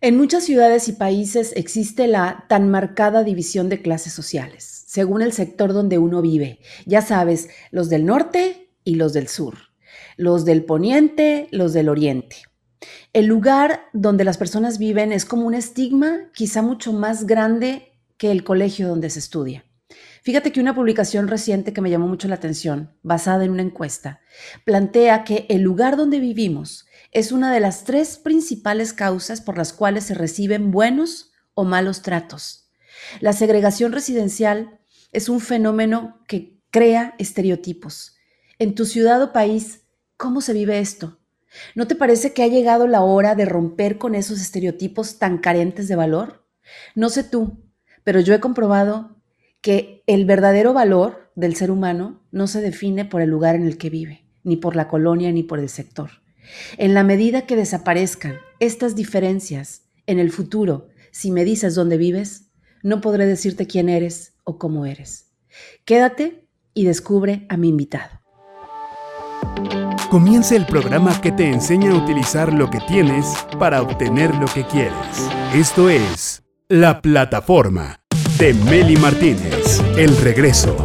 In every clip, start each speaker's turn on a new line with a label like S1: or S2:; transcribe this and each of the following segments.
S1: En muchas ciudades y países existe la tan marcada división de clases sociales, según el sector donde uno vive. Ya sabes, los del norte y los del sur, los del poniente, los del oriente. El lugar donde las personas viven es como un estigma quizá mucho más grande que el colegio donde se estudia. Fíjate que una publicación reciente que me llamó mucho la atención, basada en una encuesta, plantea que el lugar donde vivimos es una de las tres principales causas por las cuales se reciben buenos o malos tratos. La segregación residencial es un fenómeno que crea estereotipos. En tu ciudad o país, ¿cómo se vive esto? ¿No te parece que ha llegado la hora de romper con esos estereotipos tan carentes de valor? No sé tú, pero yo he comprobado que el verdadero valor del ser humano no se define por el lugar en el que vive, ni por la colonia, ni por el sector. En la medida que desaparezcan estas diferencias en el futuro, si me dices dónde vives, no podré decirte quién eres o cómo eres. Quédate y descubre a mi invitado.
S2: Comienza el programa que te enseña a utilizar lo que tienes para obtener lo que quieres. Esto es La Plataforma de Meli Martínez. El regreso.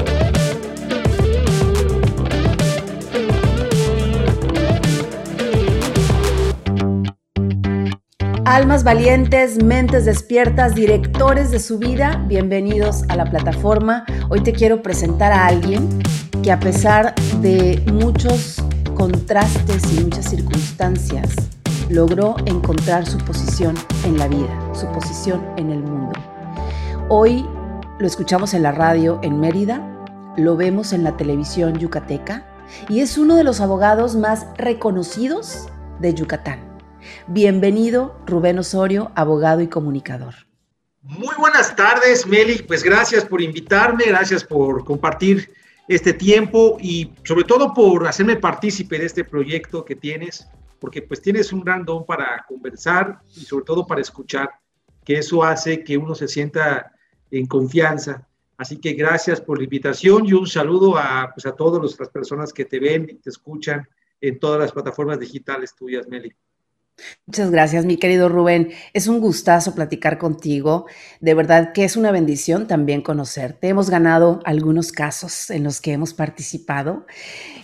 S1: Almas valientes, mentes despiertas, directores de su vida, bienvenidos a la plataforma. Hoy te quiero presentar a alguien que a pesar de muchos contrastes y muchas circunstancias, logró encontrar su posición en la vida, su posición en el mundo. Hoy lo escuchamos en la radio en Mérida, lo vemos en la televisión yucateca y es uno de los abogados más reconocidos de Yucatán. Bienvenido, Rubén Osorio, abogado y comunicador.
S3: Muy buenas tardes, Meli. Pues gracias por invitarme, gracias por compartir este tiempo y sobre todo por hacerme partícipe de este proyecto que tienes, porque pues tienes un gran don para conversar y sobre todo para escuchar, que eso hace que uno se sienta en confianza. Así que gracias por la invitación y un saludo a, pues, a todas las personas que te ven y te escuchan en todas las plataformas digitales tuyas, Meli.
S1: Muchas gracias, mi querido Rubén. Es un gustazo platicar contigo. De verdad que es una bendición también conocerte. Hemos ganado algunos casos en los que hemos participado.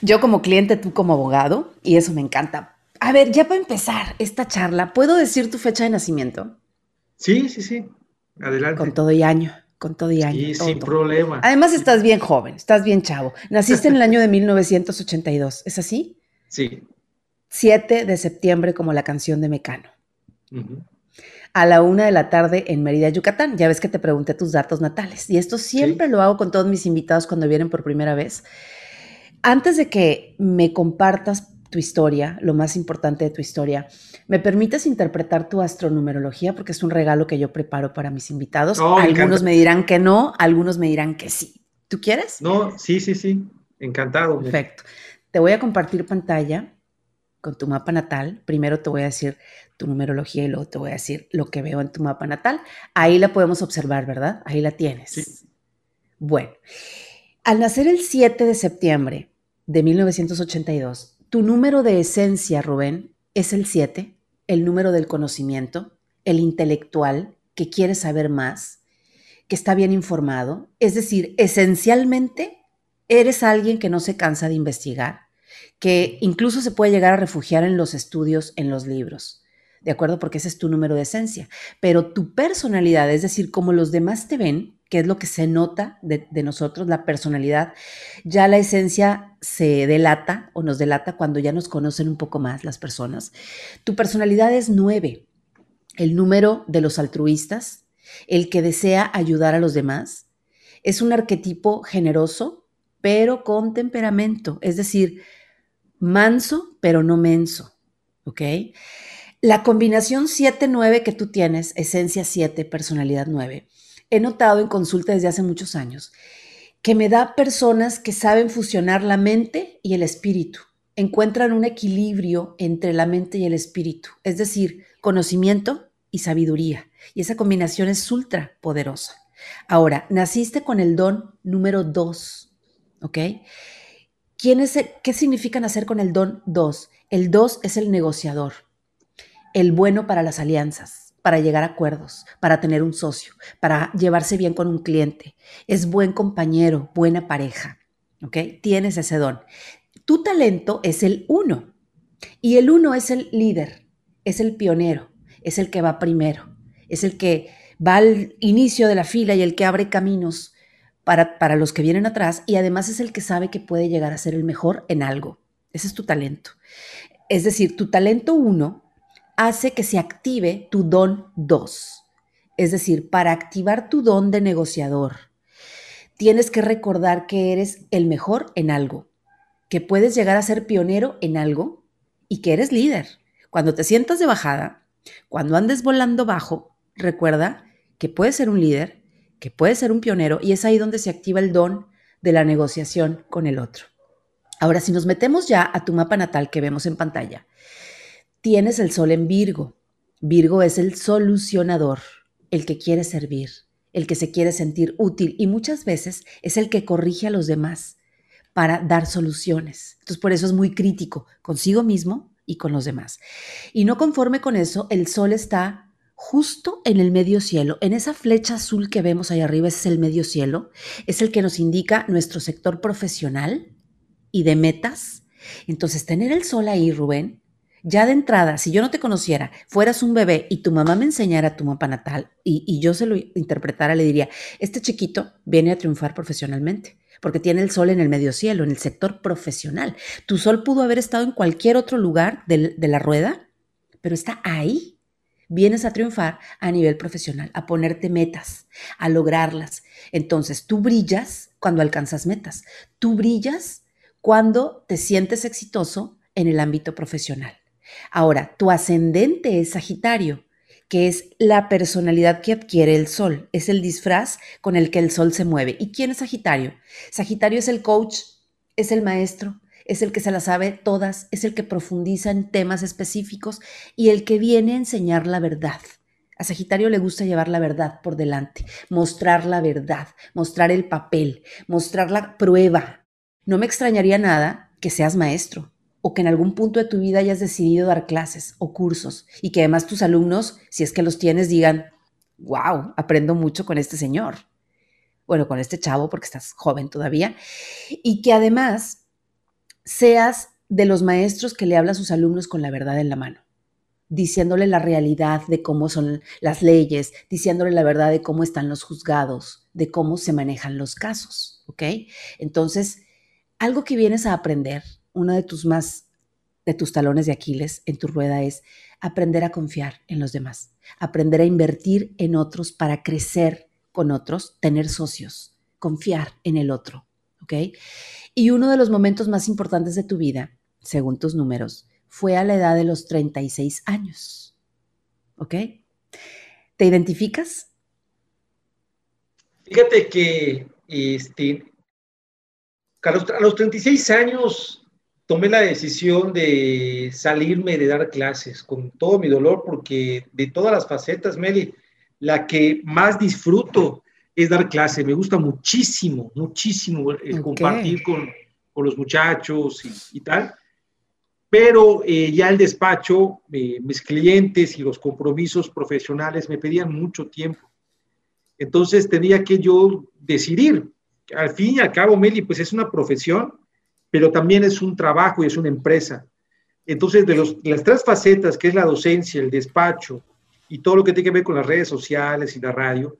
S1: Yo como cliente, tú como abogado, y eso me encanta. A ver, ya para empezar esta charla, ¿puedo decir tu fecha de nacimiento?
S3: Sí, sí, sí. Adelante.
S1: Con todo y año, con todo y año.
S3: Sí, sin problema.
S1: Además, estás bien joven, estás bien chavo. Naciste en el año de 1982, ¿es así?
S3: Sí.
S1: 7 de septiembre como la canción de Mecano. A la una de la tarde en Mérida, Yucatán. Ya ves que te pregunté tus datos natales. Y esto siempre lo hago con todos mis invitados cuando vienen por primera vez. Antes de que me compartas tu historia, lo más importante de tu historia, ¿me permites interpretar tu astronumerología? Porque es un regalo que yo preparo para mis invitados.
S3: Oh,
S1: algunos me dirán que no, algunos me dirán que sí. ¿Tú quieres?
S3: No, sí, sí, sí. Encantado.
S1: Perfecto. Te voy a compartir pantalla con tu mapa natal. Primero te voy a decir tu numerología y luego te voy a decir lo que veo en tu mapa natal. Ahí la podemos observar, ¿verdad? Ahí la tienes.
S3: Sí.
S1: Bueno, al nacer el 7 de septiembre de 1982, tu número de esencia, Rubén, es el 7, el número del conocimiento, el intelectual, que quiere saber más, que está bien informado. Es decir, esencialmente eres alguien que no se cansa de investigar, que incluso se puede llegar a refugiar en los estudios, en los libros, ¿de acuerdo? Porque ese es tu número de esencia. Pero tu personalidad, es decir, como los demás te ven, que es lo que se nota de, nosotros, la personalidad, ya la esencia se delata o nos delata cuando ya nos conocen un poco más las personas. Tu personalidad es nueve, el número de los altruistas, el que desea ayudar a los demás. Es un arquetipo generoso, pero con temperamento, es decir, manso, pero no menso, ¿ok? La combinación 7-9 que tú tienes, esencia 7, personalidad 9, he notado en consulta desde hace muchos años que me da personas que saben fusionar la mente y el espíritu, encuentran un equilibrio entre la mente y el espíritu, es decir, conocimiento y sabiduría. Y esa combinación es ultra poderosa. Ahora, naciste con el don número 2, ¿ok? ¿Qué significa nacer con el don 2? El 2 es el negociador, el bueno para las alianzas, para llegar a acuerdos, para tener un socio, para llevarse bien con un cliente. Es buen compañero, buena pareja. ¿Ok? Tienes ese don. Tu talento es el uno. Y el uno es el líder, es el pionero, es el que va primero, es el que va al inicio de la fila y el que abre caminos para, para los que vienen atrás y además es el que sabe que puede llegar a ser el mejor en algo. Ese es tu talento. Es decir, tu talento uno hace que se active tu don 2. Es decir, para activar tu don de negociador, tienes que recordar que eres el mejor en algo, que puedes llegar a ser pionero en algo y que eres líder. Cuando te sientas de bajada, cuando andes volando bajo, recuerda que puedes ser un líder, que puedes ser un pionero y es ahí donde se activa el don de la negociación con el otro. Ahora, si nos metemos ya a tu mapa natal que vemos en pantalla, tienes el sol en Virgo. Virgo es el solucionador, el que quiere servir, el que se quiere sentir útil y muchas veces es el que corrige a los demás para dar soluciones. Entonces, por eso es muy crítico consigo mismo y con los demás. Y no conforme con eso, el sol está justo en el medio cielo, en esa flecha azul que vemos ahí arriba, es el medio cielo, es el que nos indica nuestro sector profesional y de metas. Entonces, tener el sol ahí, Rubén, ya de entrada, si yo no te conociera, fueras un bebé y tu mamá me enseñara tu mapa natal y, yo se lo interpretara, le diría, este chiquito viene a triunfar profesionalmente porque tiene el sol en el medio cielo, en el sector profesional. Tu sol pudo haber estado en cualquier otro lugar de, de la rueda, pero está ahí. Vienes a triunfar a nivel profesional, a ponerte metas, a lograrlas. Entonces, tú brillas cuando alcanzas metas. Tú brillas cuando te sientes exitoso en el ámbito profesional. Ahora, tu ascendente es Sagitario, que es la personalidad que adquiere el sol, es el disfraz con el que el sol se mueve. ¿Y quién es Sagitario? Sagitario es el coach, es el maestro, es el que se la sabe todas, es el que profundiza en temas específicos y el que viene a enseñar la verdad. A Sagitario le gusta llevar la verdad por delante, mostrar la verdad, mostrar el papel, mostrar la prueba. No me extrañaría nada que seas maestro, o que en algún punto de tu vida hayas decidido dar clases o cursos y que además tus alumnos, si es que los tienes, digan, wow, aprendo mucho con este señor. Bueno, con este chavo porque estás joven todavía. Y que además seas de los maestros que le habla a sus alumnos con la verdad en la mano, diciéndole la realidad de cómo son las leyes, diciéndole la verdad de cómo están los juzgados, de cómo se manejan los casos, ¿ok? Entonces, algo que vienes a aprender uno de tus más de tus talones de Aquiles en tu rueda es aprender a confiar en los demás, aprender a invertir en otros para crecer con otros, tener socios, confiar en el otro, ¿ok? Y uno de los momentos más importantes de tu vida, según tus números, fue a la edad de los 36 años, ¿ok? ¿Te identificas?
S3: Fíjate que este, a los, a los 36 años tomé la decisión de salirme de dar clases con todo mi dolor, porque de todas las facetas, Meli, la que más disfruto es dar clase. Me gusta muchísimo, muchísimo el compartir con, con, los muchachos y, tal. Pero eh, ya el despacho, eh, mis clientes y los compromisos profesionales me pedían mucho tiempo. Entonces tenía que yo decidir. Al fin y al cabo, Meli, pues es una profesión pero también es un trabajo y es una empresa. Entonces, de, los, las tres facetas, que es la docencia, el despacho y todo lo que tiene que ver con las redes sociales y la radio,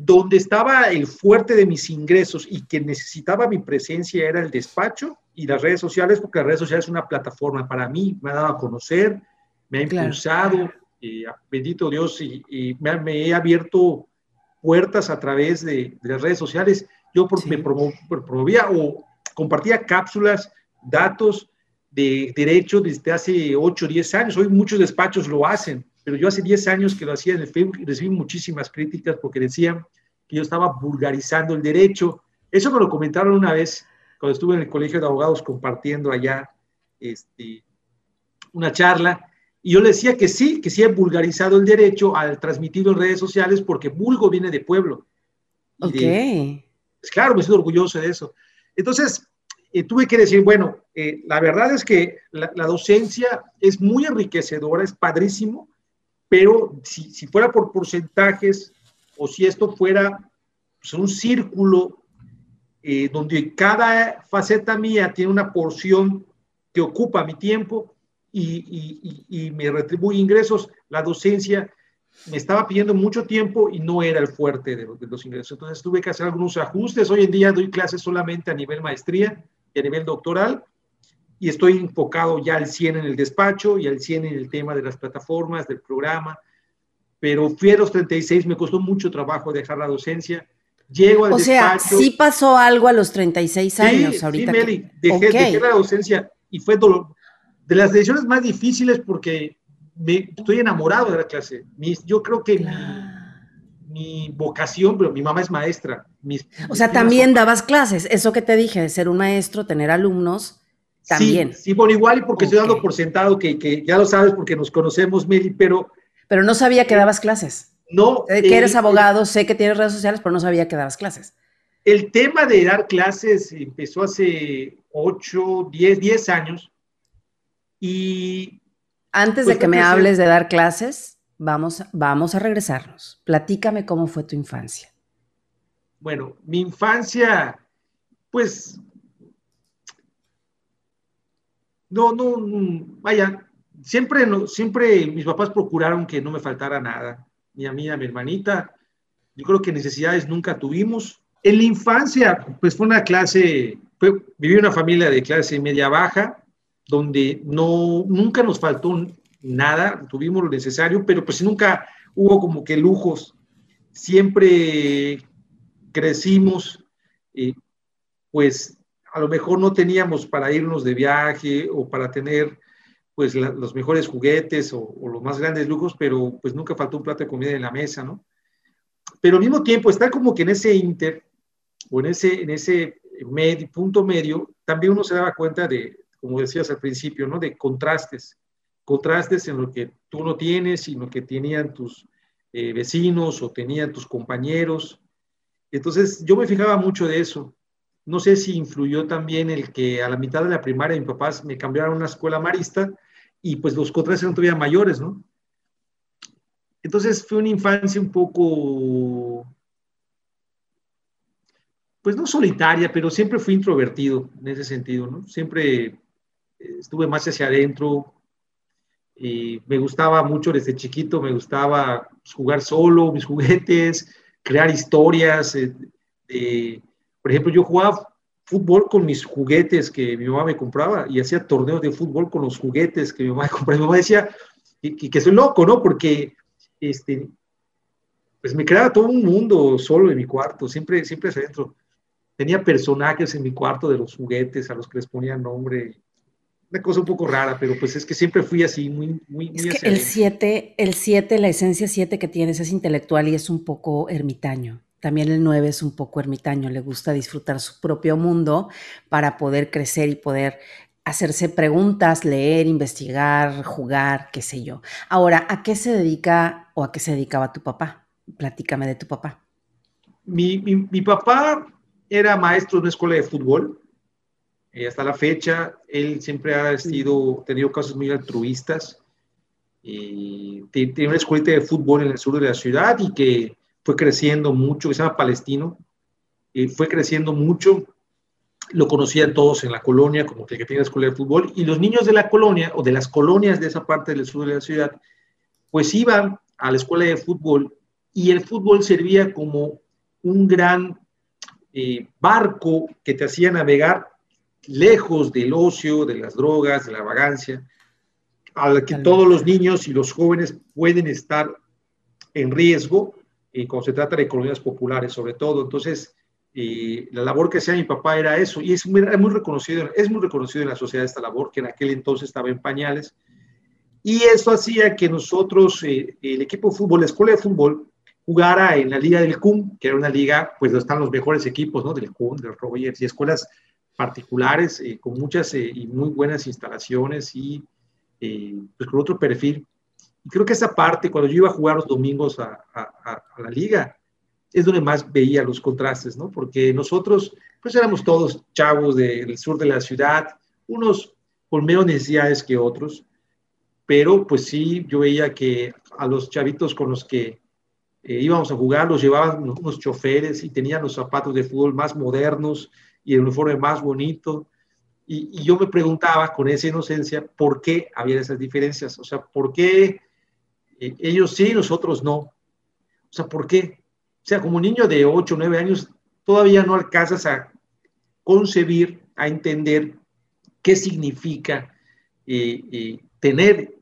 S3: donde estaba el fuerte de mis ingresos y que necesitaba mi presencia era el despacho y las redes sociales, porque las redes sociales es una plataforma para mí, me ha dado a conocer, me ha impulsado, eh, bendito Dios, y, me, he abierto puertas a través de, las redes sociales. Yo por, me promovía o compartía cápsulas, datos de derecho desde hace 8 o 10 años. Hoy muchos despachos lo hacen, pero yo hace 10 años que lo hacía en el Facebook y recibí muchísimas críticas porque decían que yo estaba vulgarizando el derecho. Eso me lo comentaron una vez cuando estuve en el Colegio de Abogados compartiendo allá este, una charla. Y yo le decía que sí, que sí he vulgarizado el derecho al transmitirlo en redes sociales porque vulgo viene de pueblo.
S1: ok.
S3: pues claro, me siento orgulloso de eso. Entonces, eh, tuve que decir, bueno, eh, la verdad es que la, docencia es muy enriquecedora, es padrísimo, pero si, fuera por porcentajes o si esto fuera pues, un círculo eh, donde cada faceta mía tiene una porción que ocupa mi tiempo y, y, me retribuye ingresos, la docencia me estaba pidiendo mucho tiempo y no era el fuerte de, de, los ingresos. Entonces tuve que hacer algunos ajustes. Hoy en día doy clases solamente a nivel maestría y a nivel doctoral y estoy enfocado ya al 100 en el despacho y al 100 en el tema de las plataformas, del programa. Pero fui a los 36, me costó mucho trabajo dejar la docencia Llego al
S1: o sea, sí pasó algo a los 36 años ahorita.
S3: Sí, Meli, dejé, la docencia y fue dolor, de las decisiones más difíciles porque me, estoy enamorado de la clase. yo creo que mi, vocación, pero mi mamá es maestra.
S1: o sea, también dabas clases. Eso que te dije de ser un maestro, tener alumnos, también.
S3: Sí, bueno, igual y porque estoy dando por sentado que, que, ya lo sabes porque nos conocemos, Meli, pero...
S1: Pero no sabía que dabas clases.
S3: No.
S1: Sé que eres abogado, sé que tienes redes sociales, pero no sabía que dabas clases.
S3: El tema de dar clases empezó hace 8, 10, 10 años. Y.
S1: Antes de pues, que me hables de dar clases, vamos, vamos a regresarnos. Platícame cómo fue tu infancia.
S3: Bueno, mi infancia, pues. No, no, vaya, siempre, siempre mis papás procuraron que no me faltara nada ni a mí, a mi hermanita. Yo creo que necesidades nunca tuvimos. En la infancia, pues fue una clase, viví una familia de clase media baja, donde no, nunca nos faltó nada, tuvimos lo necesario, pero pues nunca hubo como que lujos. Siempre crecimos, eh, pues a lo mejor no teníamos para irnos de viaje o para tener pues los mejores juguetes o, los más grandes lujos, pero pues nunca faltó un plato de comida en la mesa, ¿no? Pero al mismo tiempo está como que en ese inter o en ese, en ese punto medio, también uno se daba cuenta de, como decías al principio, ¿no? De contrastes, contrastes en lo que tú no tienes y lo que tenían tus eh, vecinos o tenían tus compañeros. Entonces yo me fijaba mucho de eso. No sé si influyó también el que a la mitad de la primaria mis papás me cambiaron a una escuela marista y pues los contrastes eran todavía mayores, ¿no? Entonces fue una infancia un poco, pues no solitaria, pero siempre fui introvertido en ese sentido, ¿no? Siempre eh, estuve más hacia adentro, y me gustaba mucho desde chiquito, me gustaba pues, jugar solo, mis juguetes, crear historias. Eh, por ejemplo, yo jugaba fútbol con mis juguetes que mi mamá me compraba y hacía torneos de fútbol con los juguetes que mi mamá me compraba. Mi mamá decía que, que soy loco, ¿no? Porque este, pues me creaba todo un mundo solo en mi cuarto, siempre, siempre hacia adentro. Tenía personajes en mi cuarto de los juguetes a los que les ponía nombre. Una cosa un poco rara, pero pues es que siempre fui así, muy, muy, muy
S1: es que el 7, el 7, la esencia 7 que tienes es intelectual y es un poco ermitaño. También el 9 es un poco ermitaño, le gusta disfrutar su propio mundo para poder crecer y poder hacerse preguntas, leer, investigar, jugar, qué sé yo. Ahora, ¿a qué se dedica o a qué se dedicaba tu papá? Platícame de tu papá.
S3: Mi, papá era maestro de una escuela de fútbol. y hasta la fecha, él siempre ha sido, tenido casos muy altruistas. Y tiene una escuela de fútbol en el sur de la ciudad y que fue creciendo mucho, que se llama Palestino, y fue creciendo mucho, lo conocían todos en la colonia, como que, que tiene la escuela de fútbol, y los niños de la colonia o de las colonias de esa parte del sur de la ciudad, pues iban a la escuela de fútbol y el fútbol servía como un gran eh, barco que te hacía navegar lejos del ocio, de las drogas, de la vagancia, al que todos los niños y los jóvenes pueden estar en riesgo y cuando se trata de colonias populares sobre todo. Entonces, la labor que hacía mi papá era eso, y es muy, muy, reconocido, es muy reconocido en la sociedad esta labor, que en aquel entonces estaba en pañales, y eso hacía que nosotros, eh, el equipo de fútbol, la escuela de fútbol, jugara en la liga del CUM, que era una liga, pues donde están los mejores equipos, ¿no? Del CUM, del Rogers, y escuelas particulares, eh, con muchas eh, y muy buenas instalaciones y pues con otro perfil creo que esa parte, cuando yo iba a jugar los domingos a, la liga, es donde más veía los contrastes, ¿no? Porque nosotros, pues éramos todos chavos del sur de la ciudad, unos con menos necesidades que otros, pero pues sí, yo veía que a los chavitos con los que eh, íbamos a jugar los llevaban unos choferes y tenían los zapatos de fútbol más modernos y el uniforme más bonito. Y, yo me preguntaba con esa inocencia por qué había esas diferencias, o sea, por qué eh, ellos sí, nosotros no. O sea, ¿por qué? O sea, como niño de 8 o 9 años, todavía no alcanzas a concebir, a entender qué significa eh, tener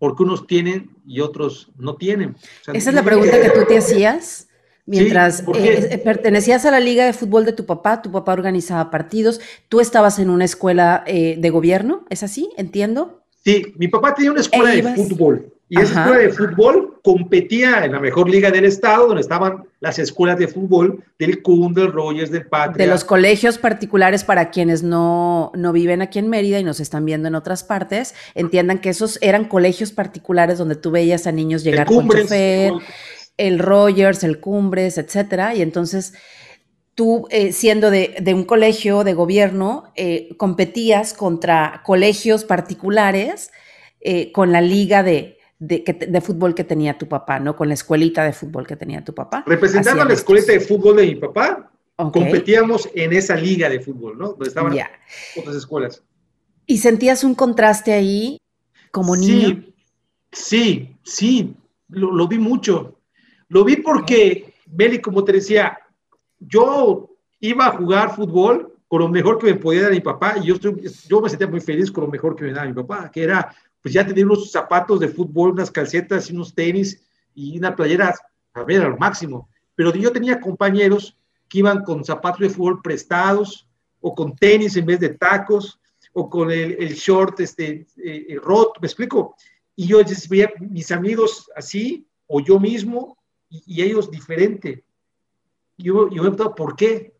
S3: porque unos tienen y otros no tienen.
S1: Esa es la pregunta que tú te hacías. Mientras eh, eh, pertenecías a la liga de fútbol de tu papá, tu papá organizaba partidos, tú estabas en una escuela eh, de gobierno, ¿es así? ¿Entiendo?
S3: Sí, mi papá tenía una escuela de fútbol y esa escuela de fútbol competía en la mejor liga del estado, donde estaban las escuelas de fútbol del CUN, del Rogers, del Patria.
S1: De los colegios particulares para quienes no, no viven aquí en Mérida y nos están viendo en otras partes, entiendan que esos eran colegios particulares donde tú veías a niños llegar con chofer, el Rogers, el Cumbres, etcétera, y entonces tú, eh, siendo de, un colegio de gobierno, eh, competías contra colegios particulares eh, con la liga de de, fútbol que tenía tu papá, ¿no? Con la escuelita de fútbol que tenía tu papá.
S3: Representando a la escuelita de fútbol de mi papá, competíamos en esa liga de fútbol, ¿no? Donde estaban otras escuelas.
S1: ¿Y sentías un contraste ahí como niño?
S3: Sí, sí, lo, vi mucho. Lo vi porque, Beli, como te decía, yo iba a jugar fútbol con lo mejor que me podía dar mi papá y yo, yo me sentía muy feliz con lo mejor que me daba mi papá, que era pues ya tenía unos zapatos de fútbol, unas calcetas y unos tenis y una playera, a ver, al máximo. Pero yo tenía compañeros que iban con zapatos de fútbol prestados o con tenis en vez de tacos o con el, short este, eh, eh, roto, ¿me explico? Y yo veía mis amigos así o yo mismo y, ellos diferente. Yo, yo me preguntaba, ¿por qué?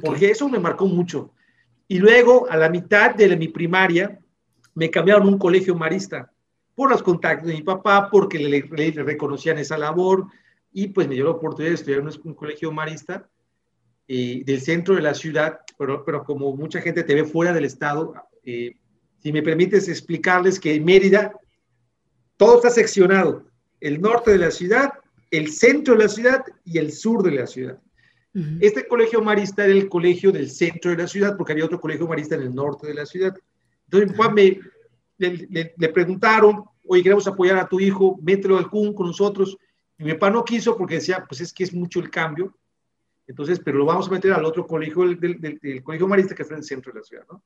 S3: Porque eso me marcó mucho. Y luego, a la mitad de mi primaria, me cambiaron a un colegio marista por los contactos de mi papá, porque le, reconocían esa labor y pues me dio la oportunidad de estudiar en un, colegio marista eh, del centro de la ciudad, pero, pero como mucha gente te ve fuera del estado, eh, si me permites explicarles que en Mérida todo está seccionado, el norte de la ciudad, el centro de la ciudad y el sur de la ciudad. Este colegio marista era el colegio del centro de la ciudad, porque había otro colegio marista en el norte de la ciudad. Entonces, mi me, le, le, preguntaron, oye, queremos apoyar a tu hijo, mételo al CUN con nosotros. Y mi papá no quiso porque decía, pues es que es mucho el cambio. Entonces, pero lo vamos a meter al otro colegio, del, del, colegio marista que está en el centro de la ciudad, ¿no?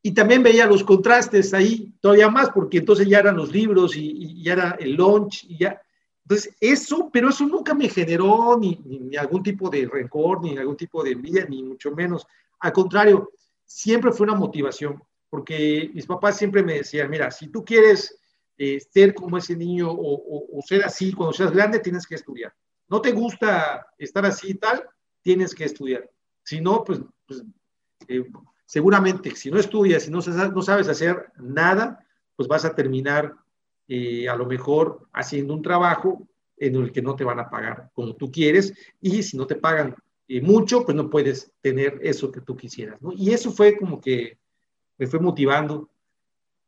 S3: Y también veía los contrastes ahí, todavía más, porque entonces ya eran los libros y, ya era el lunch y ya. Entonces, eso, pero eso nunca me generó ni, ni, ni, algún tipo de rencor, ni algún tipo de envidia, ni mucho menos. Al contrario, siempre fue una motivación porque mis papás siempre me decían, mira, si tú quieres eh, ser como ese niño o, ser así, cuando seas grande tienes que estudiar. No te gusta estar así y tal, tienes que estudiar. Si no, pues, pues eh, seguramente si no estudias, si no, no sabes hacer nada, pues vas a terminar eh, a lo mejor haciendo un trabajo en el que no te van a pagar como tú quieres y si no te pagan mucho, pues no puedes tener eso que tú quisieras. ¿no? Y eso fue como que me fue motivando.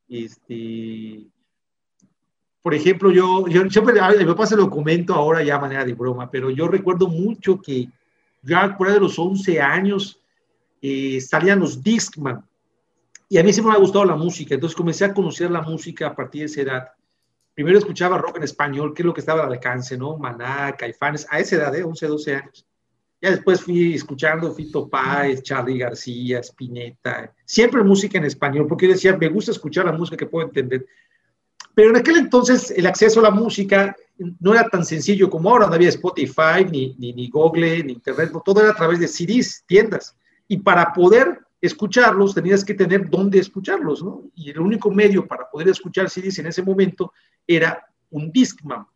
S3: Este, por ejemplo, yo, yo siempre, a mi papá se lo comento ahora ya a manera de broma, pero yo recuerdo mucho que ya por de los 11 años eh, salían los Discman y a mí siempre me ha gustado la música, entonces comencé a conocer la música a partir de esa edad. Primero escuchaba rock en español, que es lo que estaba al alcance, ¿no? Maná, Caifanes, a esa edad, ¿eh? 11, 12 años. Ya después fui escuchando Fito Páez, Charlie García, Spinetta, siempre música en español, porque yo decía, me gusta escuchar la música que puedo entender. Pero en aquel entonces el acceso a la música no era tan sencillo como ahora, no había Spotify, ni, ni, Google, ni Internet, todo era a través de CDs, tiendas. Y para poder escucharlos tenías que tener dónde escucharlos, ¿no? Y el único medio para poder escuchar CDs en ese momento era un Discman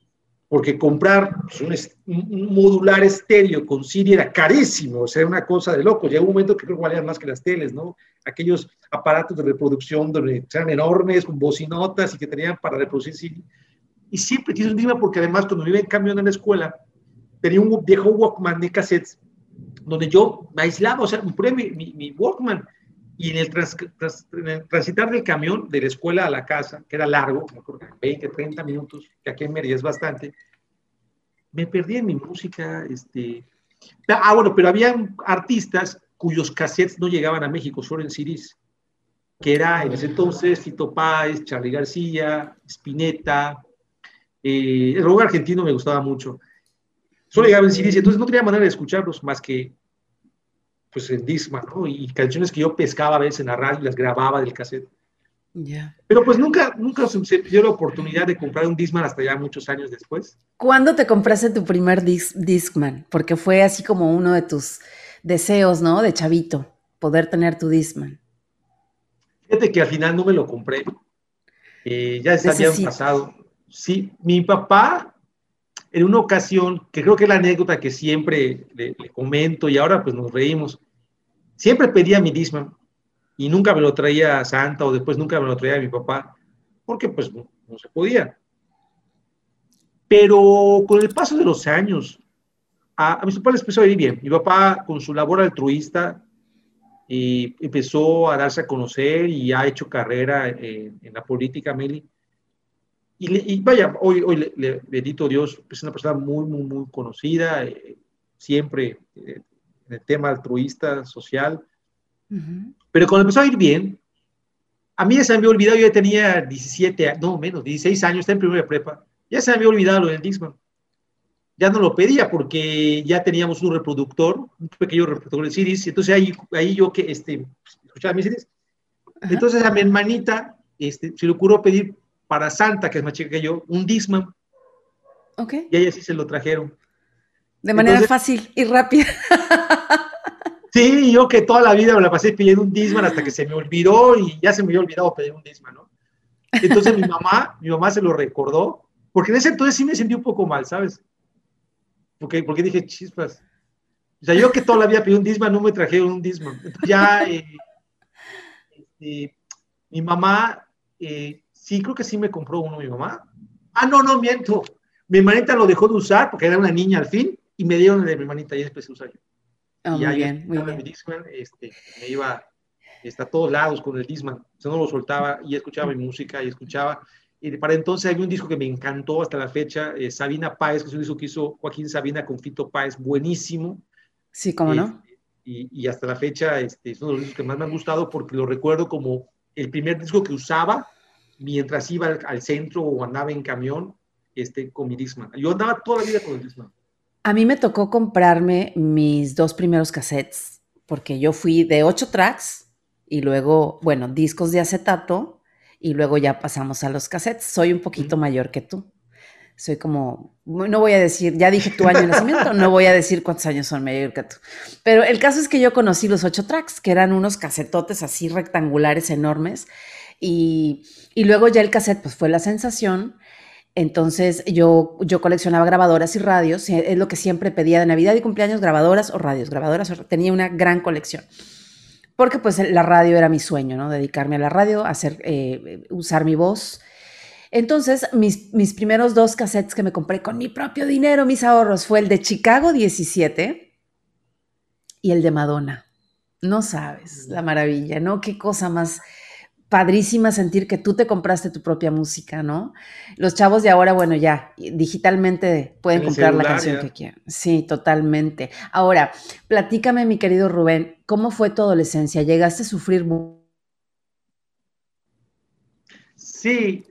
S3: porque comprar pues, un, modular estéreo con CD era carísimo, o sea, era una cosa de loco. Llegó un momento que creo que valían más que las teles, ¿no? Aquellos aparatos de reproducción donde eran enormes, con bocinotas y que tenían para reproducir CD. Y siempre quise un dilema porque además cuando iba en camión en la escuela, tenía un viejo Walkman de cassettes donde yo me aislaba, o sea, compré mi, mi, Walkman y en el, transitar del camión de la escuela a la casa, que era largo, 20, 30 minutos, que aquí en Mérida es bastante, me perdí en mi música. Este... Ah, bueno, pero había artistas cuyos cassettes no llegaban a México, solo en CDs, que era en ese entonces Fito Páez, Charlie García, Spinetta, eh, el rock argentino me gustaba mucho. Solo llegaba en CDs, entonces no tenía manera de escucharlos más que pues en Discman, ¿no? Y canciones que yo pescaba a veces en la radio y las grababa del cassette. Ya. Pero pues nunca, nunca se dio la oportunidad de comprar un Discman hasta ya muchos años después.
S1: ¿Cuándo te compraste tu primer Discman? Porque fue así como uno de tus deseos, ¿no? De chavito, poder tener tu Discman.
S3: Fíjate que al final no me lo compré. Eh, ya se habían pasado. Sí, mi papá en una ocasión, que creo que es la anécdota que siempre le, comento y ahora pues nos reímos, siempre pedía mi Disman y nunca me lo traía Santa o después nunca me lo traía mi papá, porque pues no, se podía. Pero con el paso de los años, a, a mis papás les empezó a ir bien. Mi papá con su labor altruista y empezó a darse a conocer y ha hecho carrera en, en la política, Meli. Y, vaya, hoy, hoy le, le, bendito Dios, es una persona muy, muy, muy conocida, eh, siempre eh, en el tema altruista, social. Pero cuando empezó a ir bien, a mí ya se me había olvidado, yo ya tenía 17, no menos, 16 años, está en primera prepa, ya se me había olvidado lo del Dixman. Ya no lo pedía porque ya teníamos un reproductor, un pequeño reproductor de CDs, entonces ahí, ahí yo que este, escuchaba mis CDs. Entonces a mi hermanita este, se le ocurrió pedir para Santa, que es más chica que yo, un Disman. Ok. Y ella sí se lo trajeron.
S1: De manera fácil y rápida.
S3: sí, yo que toda la vida me la pasé pidiendo un Disman hasta que se me olvidó y ya se me había olvidado pedir un Disman, ¿no? Entonces mi mamá, mi mamá se lo recordó, porque en ese entonces sí me sentí un poco mal, ¿sabes? Porque, porque dije, chispas. O sea, yo que toda la vida pedí un Disman, no me trajeron un Disman. Entonces ya eh, este, mi mamá eh, Sí, creo que sí me compró uno mi mamá. Ah, no, no, miento. Mi hermanita lo dejó de usar porque era una niña al fin y me dieron el de mi hermanita y después usar yo.
S1: Oh, y muy bien, muy bien.
S3: Discman, este, me iba está a todos lados con el Disman. O sea, no lo soltaba y escuchaba mi música y escuchaba. Y para entonces había un disco que me encantó hasta la fecha, eh, Sabina Páez, que es un disco que hizo Joaquín Sabina con Fito Páez, buenísimo.
S1: Sí, cómo no.
S3: Este, y, y, hasta la fecha este, es uno de los discos que más me han gustado porque lo recuerdo como el primer disco que usaba mientras iba al, centro o andaba en camión este, con mi Discman. Yo andaba toda la vida con el Discman.
S1: A mí me tocó comprarme mis dos primeros cassettes, porque yo fui de ocho tracks y luego, bueno, discos de acetato y luego ya pasamos a los cassettes. Soy un poquito mayor que tú. Soy como, no voy a decir, ya dije tu año de nacimiento, no voy a decir cuántos años son mayor que tú. Pero el caso es que yo conocí los ocho tracks, que eran unos casetotes así rectangulares enormes y, luego ya el cassette pues fue la sensación. Entonces yo, yo coleccionaba grabadoras y radios, es lo que siempre pedía de Navidad y cumpleaños, grabadoras o radios, grabadoras, tenía una gran colección. Porque pues la radio era mi sueño, ¿no? Dedicarme a la radio, hacer, eh, usar mi voz. Entonces, mis, mis primeros dos cassettes que me compré con mi propio dinero, mis ahorros, fue el de Chicago 17 y el de Madonna. No sabes la maravilla, ¿no? Qué cosa más padrísima sentir que tú te compraste tu propia música, ¿no? Los chavos de ahora, bueno, ya digitalmente pueden comprar la canción que quieran. Sí, totalmente. Ahora, platícame, mi querido Rubén, ¿cómo fue tu adolescencia? ¿Llegaste a sufrir?
S3: Sí,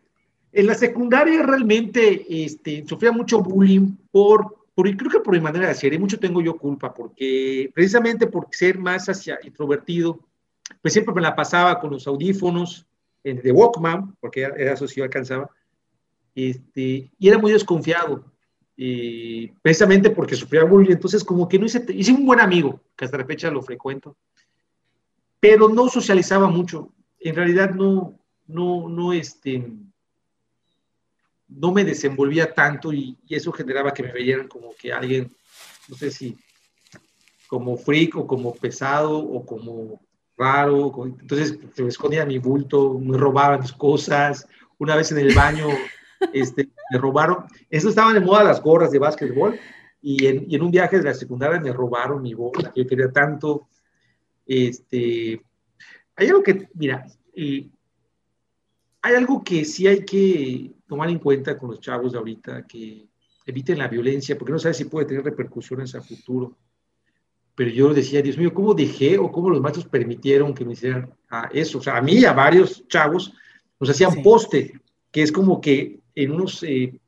S3: en la secundaria realmente este, sufría mucho bullying por, por, creo que por mi manera de ser, y mucho tengo yo culpa, porque precisamente por ser más hacia introvertido, pues siempre me la pasaba con los audífonos de Walkman, porque era eso sí yo alcanzaba, este, y era muy desconfiado, y precisamente porque sufría bullying, entonces como que no hice, hice un buen amigo, que hasta la fecha lo frecuento, pero no socializaba mucho, en realidad no, no, no, este, no me desenvolvía tanto y, y eso generaba que me veyeran como que alguien, no sé si como freak o como pesado o como raro, entonces se me escondía mi bulto, me robaban mis cosas, una vez en el baño este, me robaron, eso estaban de moda las gorras de básquetbol, y en, y en, un viaje de la secundaria me robaron mi gorra, que yo quería tanto, este, hay algo que, mira, hay algo que sí hay que tomar en cuenta con los chavos de ahorita, que eviten la violencia, porque no sabes si puede tener repercusiones a futuro. Pero yo decía, Dios mío, ¿cómo dejé o cómo los maestros permitieron que me hicieran eso? O sea, a mí y a varios chavos nos hacían poste, que es como que en unos, eh,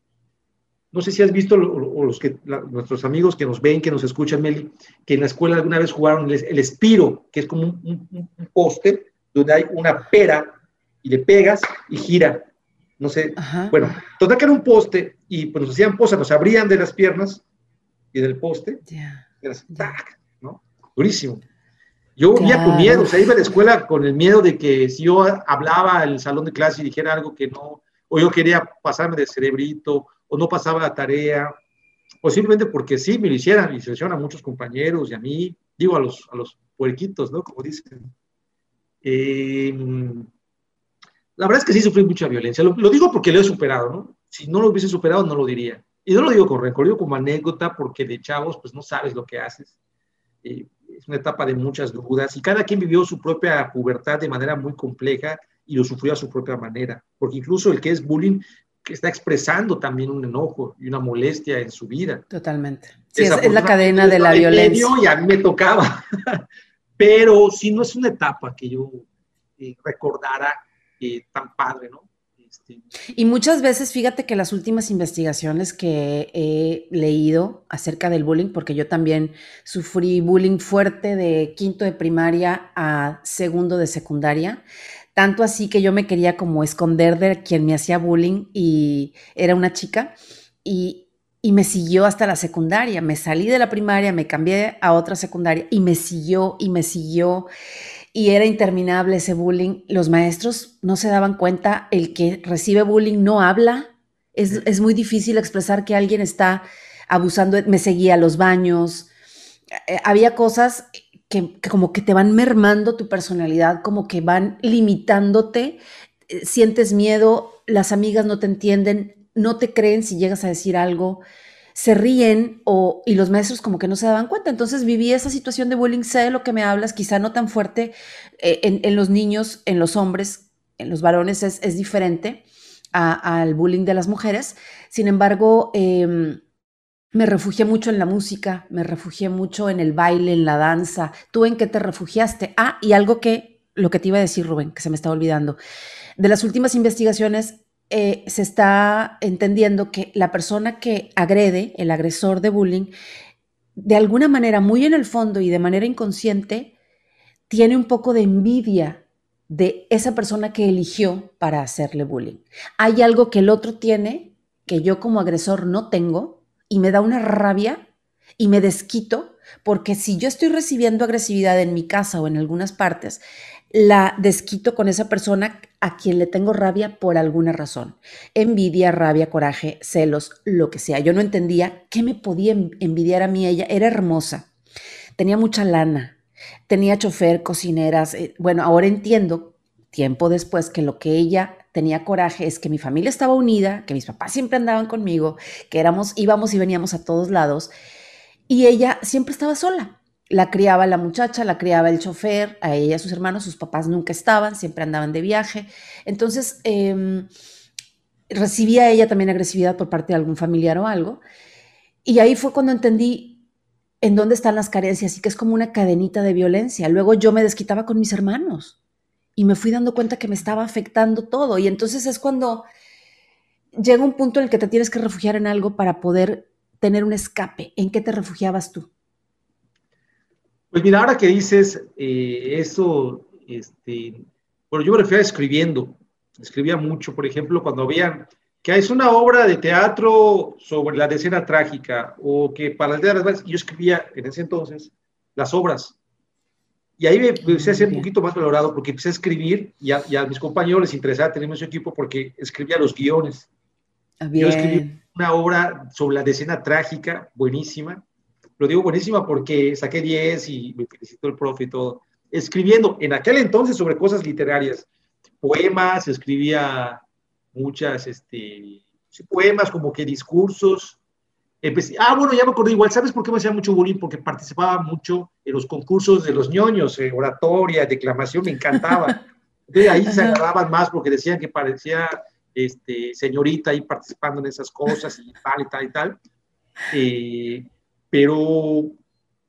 S3: no sé si has visto, o, los que, nuestros amigos que nos ven, que nos escuchan, Meli, que en la escuela alguna vez jugaron el, espiro, que es como un, poste donde hay una pera y le pegas y gira. No sé, bueno, total que era un poste y pues nos hacían posta, nos abrían de las piernas y del poste. ¿no? Durísimo. Yo vivía con miedo, o sea, iba a la escuela con el miedo de que si yo hablaba en el salón de clase y dijera algo que no, o yo quería pasarme de cerebrito, o no pasaba la tarea, o simplemente porque sí me lo hicieran, y se hicieron a muchos compañeros y a mí, digo a los, a los puerquitos, ¿no? Como dicen. Em, la verdad es que sí sufrí mucha violencia. Lo, digo porque lo he superado, ¿no? Si no lo hubiese superado, no lo diría. Y no lo digo con rencor, digo como anécdota porque de chavos, pues no sabes lo que haces. Eh, es una etapa de muchas dudas y cada quien vivió su propia pubertad de manera muy compleja y lo sufrió a su propia manera. Porque incluso el que es bullying que está expresando también un enojo y una molestia en su vida.
S1: Totalmente. Sí, es, la cadena de la violencia.
S3: Y a mí me tocaba. Pero si no es una etapa que yo eh, recordara eh, tan padre, ¿no?
S1: Y muchas veces, fíjate que las últimas investigaciones que he leído acerca del bullying, porque yo también sufrí bullying fuerte de quinto de primaria a segundo de secundaria, tanto así que yo me quería como esconder de quien me hacía bullying y era una chica y, me siguió hasta la secundaria. Me salí de la primaria, me cambié a otra secundaria y me siguió y me siguió y era interminable ese bullying. Los maestros no se daban cuenta, el que recibe bullying no habla. Es, es muy difícil expresar que alguien está abusando. Me seguía a los baños. Eh, había cosas que, como que te van mermando tu personalidad, como que van limitándote, eh, sientes miedo, las amigas no te entienden, no te creen si llegas a decir algo, se ríen o, y los maestros como que no se daban cuenta. Entonces viví esa situación de bullying, sé de lo que me hablas, quizá no tan fuerte eh, en, los niños, en los hombres, en los varones es, diferente al bullying de las mujeres. Sin embargo, em, me refugié mucho en la música, me refugié mucho en el baile, en la danza. ¿Tú en qué te refugiaste? Ah, y algo que, lo que te iba a decir, Rubén, que se me está olvidando. De las últimas investigaciones eh, se está entendiendo que la persona que agrede, el agresor de bullying, de alguna manera, muy en el fondo y de manera inconsciente, tiene un poco de envidia de esa persona que eligió para hacerle bullying. Hay algo que el otro tiene que yo como agresor no tengo y me da una rabia y me desquito, porque si yo estoy recibiendo agresividad en mi casa o en algunas partes, la desquito con esa persona a quien le tengo rabia por alguna razón. Envidia, rabia, coraje, celos, lo que sea. Yo no entendía qué me podía envidiar a mí. Ella era hermosa, tenía mucha lana, tenía chofer, cocineras. Eh, bueno, ahora entiendo, tiempo después, que lo que ella tenía coraje es que mi familia estaba unida, que mis papás siempre andaban conmigo, que éramos, íbamos y veníamos a todos lados, y ella siempre estaba sola. La criaba la muchacha, la criaba el chofer, a ella, a sus hermanos, sus papás nunca estaban, siempre andaban de viaje. Entonces, em, recibía ella también agresividad por parte de algún familiar o algo. Y ahí fue cuando entendí en dónde están las carencias y que es como una cadenita de violencia. Luego yo me desquitaba con mis hermanos y me fui dando cuenta que me estaba afectando todo. Y entonces es cuando llega un punto en el que te tienes que refugiar en algo para poder tener un escape. ¿En qué te refugiabas tú?
S3: Pues mira, ahora que dices eh, eso, este, bueno, yo me refiero a escribiendo. Escribía mucho, por ejemplo, cuando había que es una obra de teatro sobre la decena trágica o que para el Día de las yo escribía en ese entonces las obras y ahí me empecé a ser un poquito más valorado porque empecé a escribir y a, a mis compañeros les interesaba tener mucho equipo porque escribía los guiones. Ah, Yo escribí una obra sobre la decena trágica, buenísima. Lo digo buenísima porque saqué 10 y me felicitó el profe y todo. Escribiendo en aquel entonces sobre cosas literarias, poemas, escribía muchas, este, poemas como que discursos, ah, bueno, ya me acordé igual, ¿sabes por qué me hacía mucho bullying? Porque participaba mucho en los concursos de los ñoños, eh, oratoria, declamación, me encantaba. Entonces ahí se agarraban más porque decían que parecía este, señorita ahí participando en esas cosas y tal y tal y tal. Eh, pero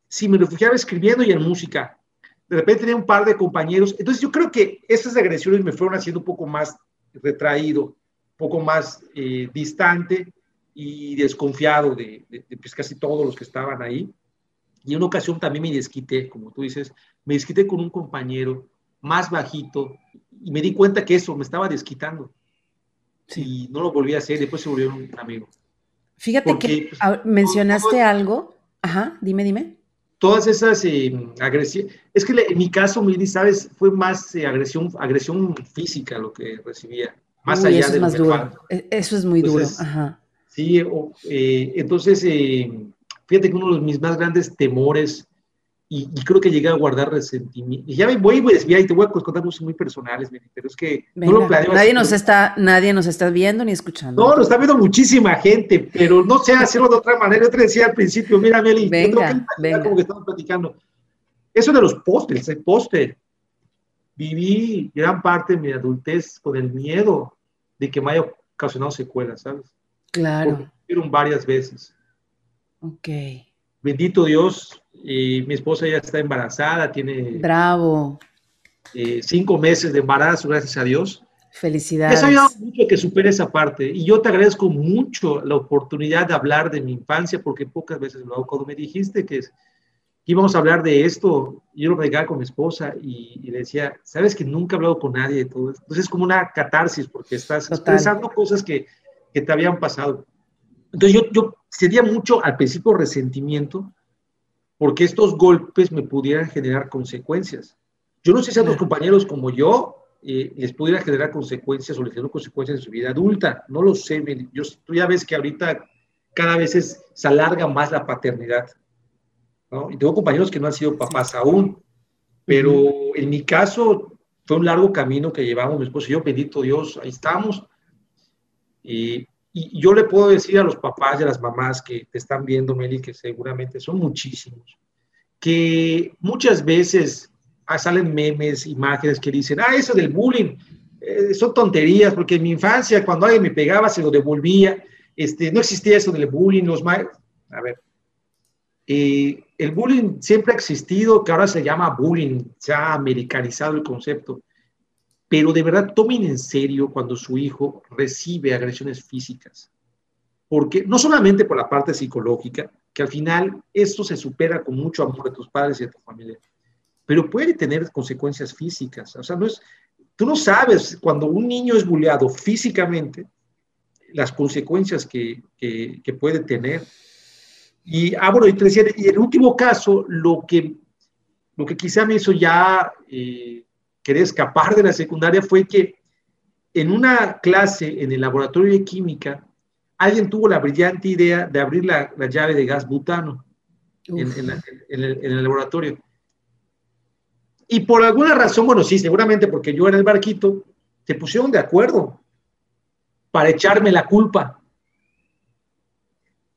S3: sí, me refugiaba escribiendo y en música. De repente tenía un par de compañeros. Entonces yo creo que esas agresiones me fueron haciendo un poco más retraído, un poco más eh, distante y desconfiado de, pues, casi todos los que estaban ahí. Y en una ocasión también me desquité, como tú dices, me desquité con un compañero más bajito y me di cuenta que eso me estaba desquitando. Y no lo volví a hacer, después se volvió un amigo.
S1: Fíjate que pues, mencionaste algo. Ajá, dime, dime.
S3: Todas esas eh, agresiones. Es que en mi caso, Miri, ¿sabes? Fue más eh, agresión, agresión física lo que recibía. Más allá
S1: eso
S3: de
S1: es más duro. E, eso es muy duro. Ajá.
S3: Sí, eh, entonces, fíjate que uno de mis más grandes temores y, creo que llegué a guardar resentimiento. Y ya me voy a desviar y te voy a contar cosas muy personales, pero es que
S1: no lo planeo. Nadie nos, está, nadie nos está viendo ni escuchando.
S3: No, nos está viendo muchísima gente, pero no sé hacerlo de otra manera. Yo te decía al principio, mira, Meli,
S1: venga, venga.
S3: como que estamos platicando. Eso de los pósters, el póster. Viví gran parte de mi adultez con el miedo de que me haya ocasionado secuelas, ¿sabes?
S1: Claro.
S3: Porque varias veces.
S1: Ok.
S3: Bendito Dios, y mi esposa ya está embarazada, tiene...
S1: Bravo.
S3: Eh, cinco meses de embarazo, gracias a Dios.
S1: Felicidades.
S3: Eso ayuda mucho que supere esa parte. Y yo te agradezco mucho la oportunidad de hablar de mi infancia, porque pocas veces lo hago. Cuando me dijiste que, íbamos a hablar de esto, yo lo platicaba con mi esposa y, le decía, sabes que nunca he hablado con nadie de todo esto. Entonces es como una catarsis, porque estás expresando cosas que, que, te habían pasado. Entonces yo, yo sentía mucho al principio resentimiento, porque estos golpes me pudieran generar consecuencias. Yo no sé si a los compañeros como yo eh, les pudiera generar consecuencias o les generó consecuencias en su vida adulta. No lo sé. Yo, tú ya ves que ahorita cada vez se alarga más la paternidad. ¿no? Y tengo compañeros que no han sido papás aún. Pero en mi caso fue un largo camino que llevamos mi esposo y yo, bendito Dios, ahí estamos. Y y yo le puedo decir a los papás y a las mamás que te están viendo, Meli, que seguramente son muchísimos, que muchas veces salen memes, imágenes que dicen, ah, eso del bullying, eh, son tonterías, porque en mi infancia cuando alguien me pegaba se lo devolvía, este, no existía eso del bullying, los A ver, eh, el bullying siempre ha existido, que ahora se llama bullying, se ha americanizado el concepto, pero de verdad tomen en serio cuando su hijo recibe agresiones físicas. Porque no solamente por la parte psicológica, que al final esto se supera con mucho amor de tus padres y de tu familia, pero puede tener consecuencias físicas. O sea, no es, tú no sabes cuando un niño es bulleado físicamente, las consecuencias que, que, puede tener. Y, ah, bueno, y, te decía, y el último caso, lo que, lo que quizá me hizo ya eh, quería escapar de la secundaria fue que en una clase en el laboratorio de química, alguien tuvo la brillante idea de abrir la, llave de gas butano en, el, laboratorio. Y por alguna razón, bueno, sí, seguramente porque yo era el barquito, se pusieron de acuerdo para echarme la culpa.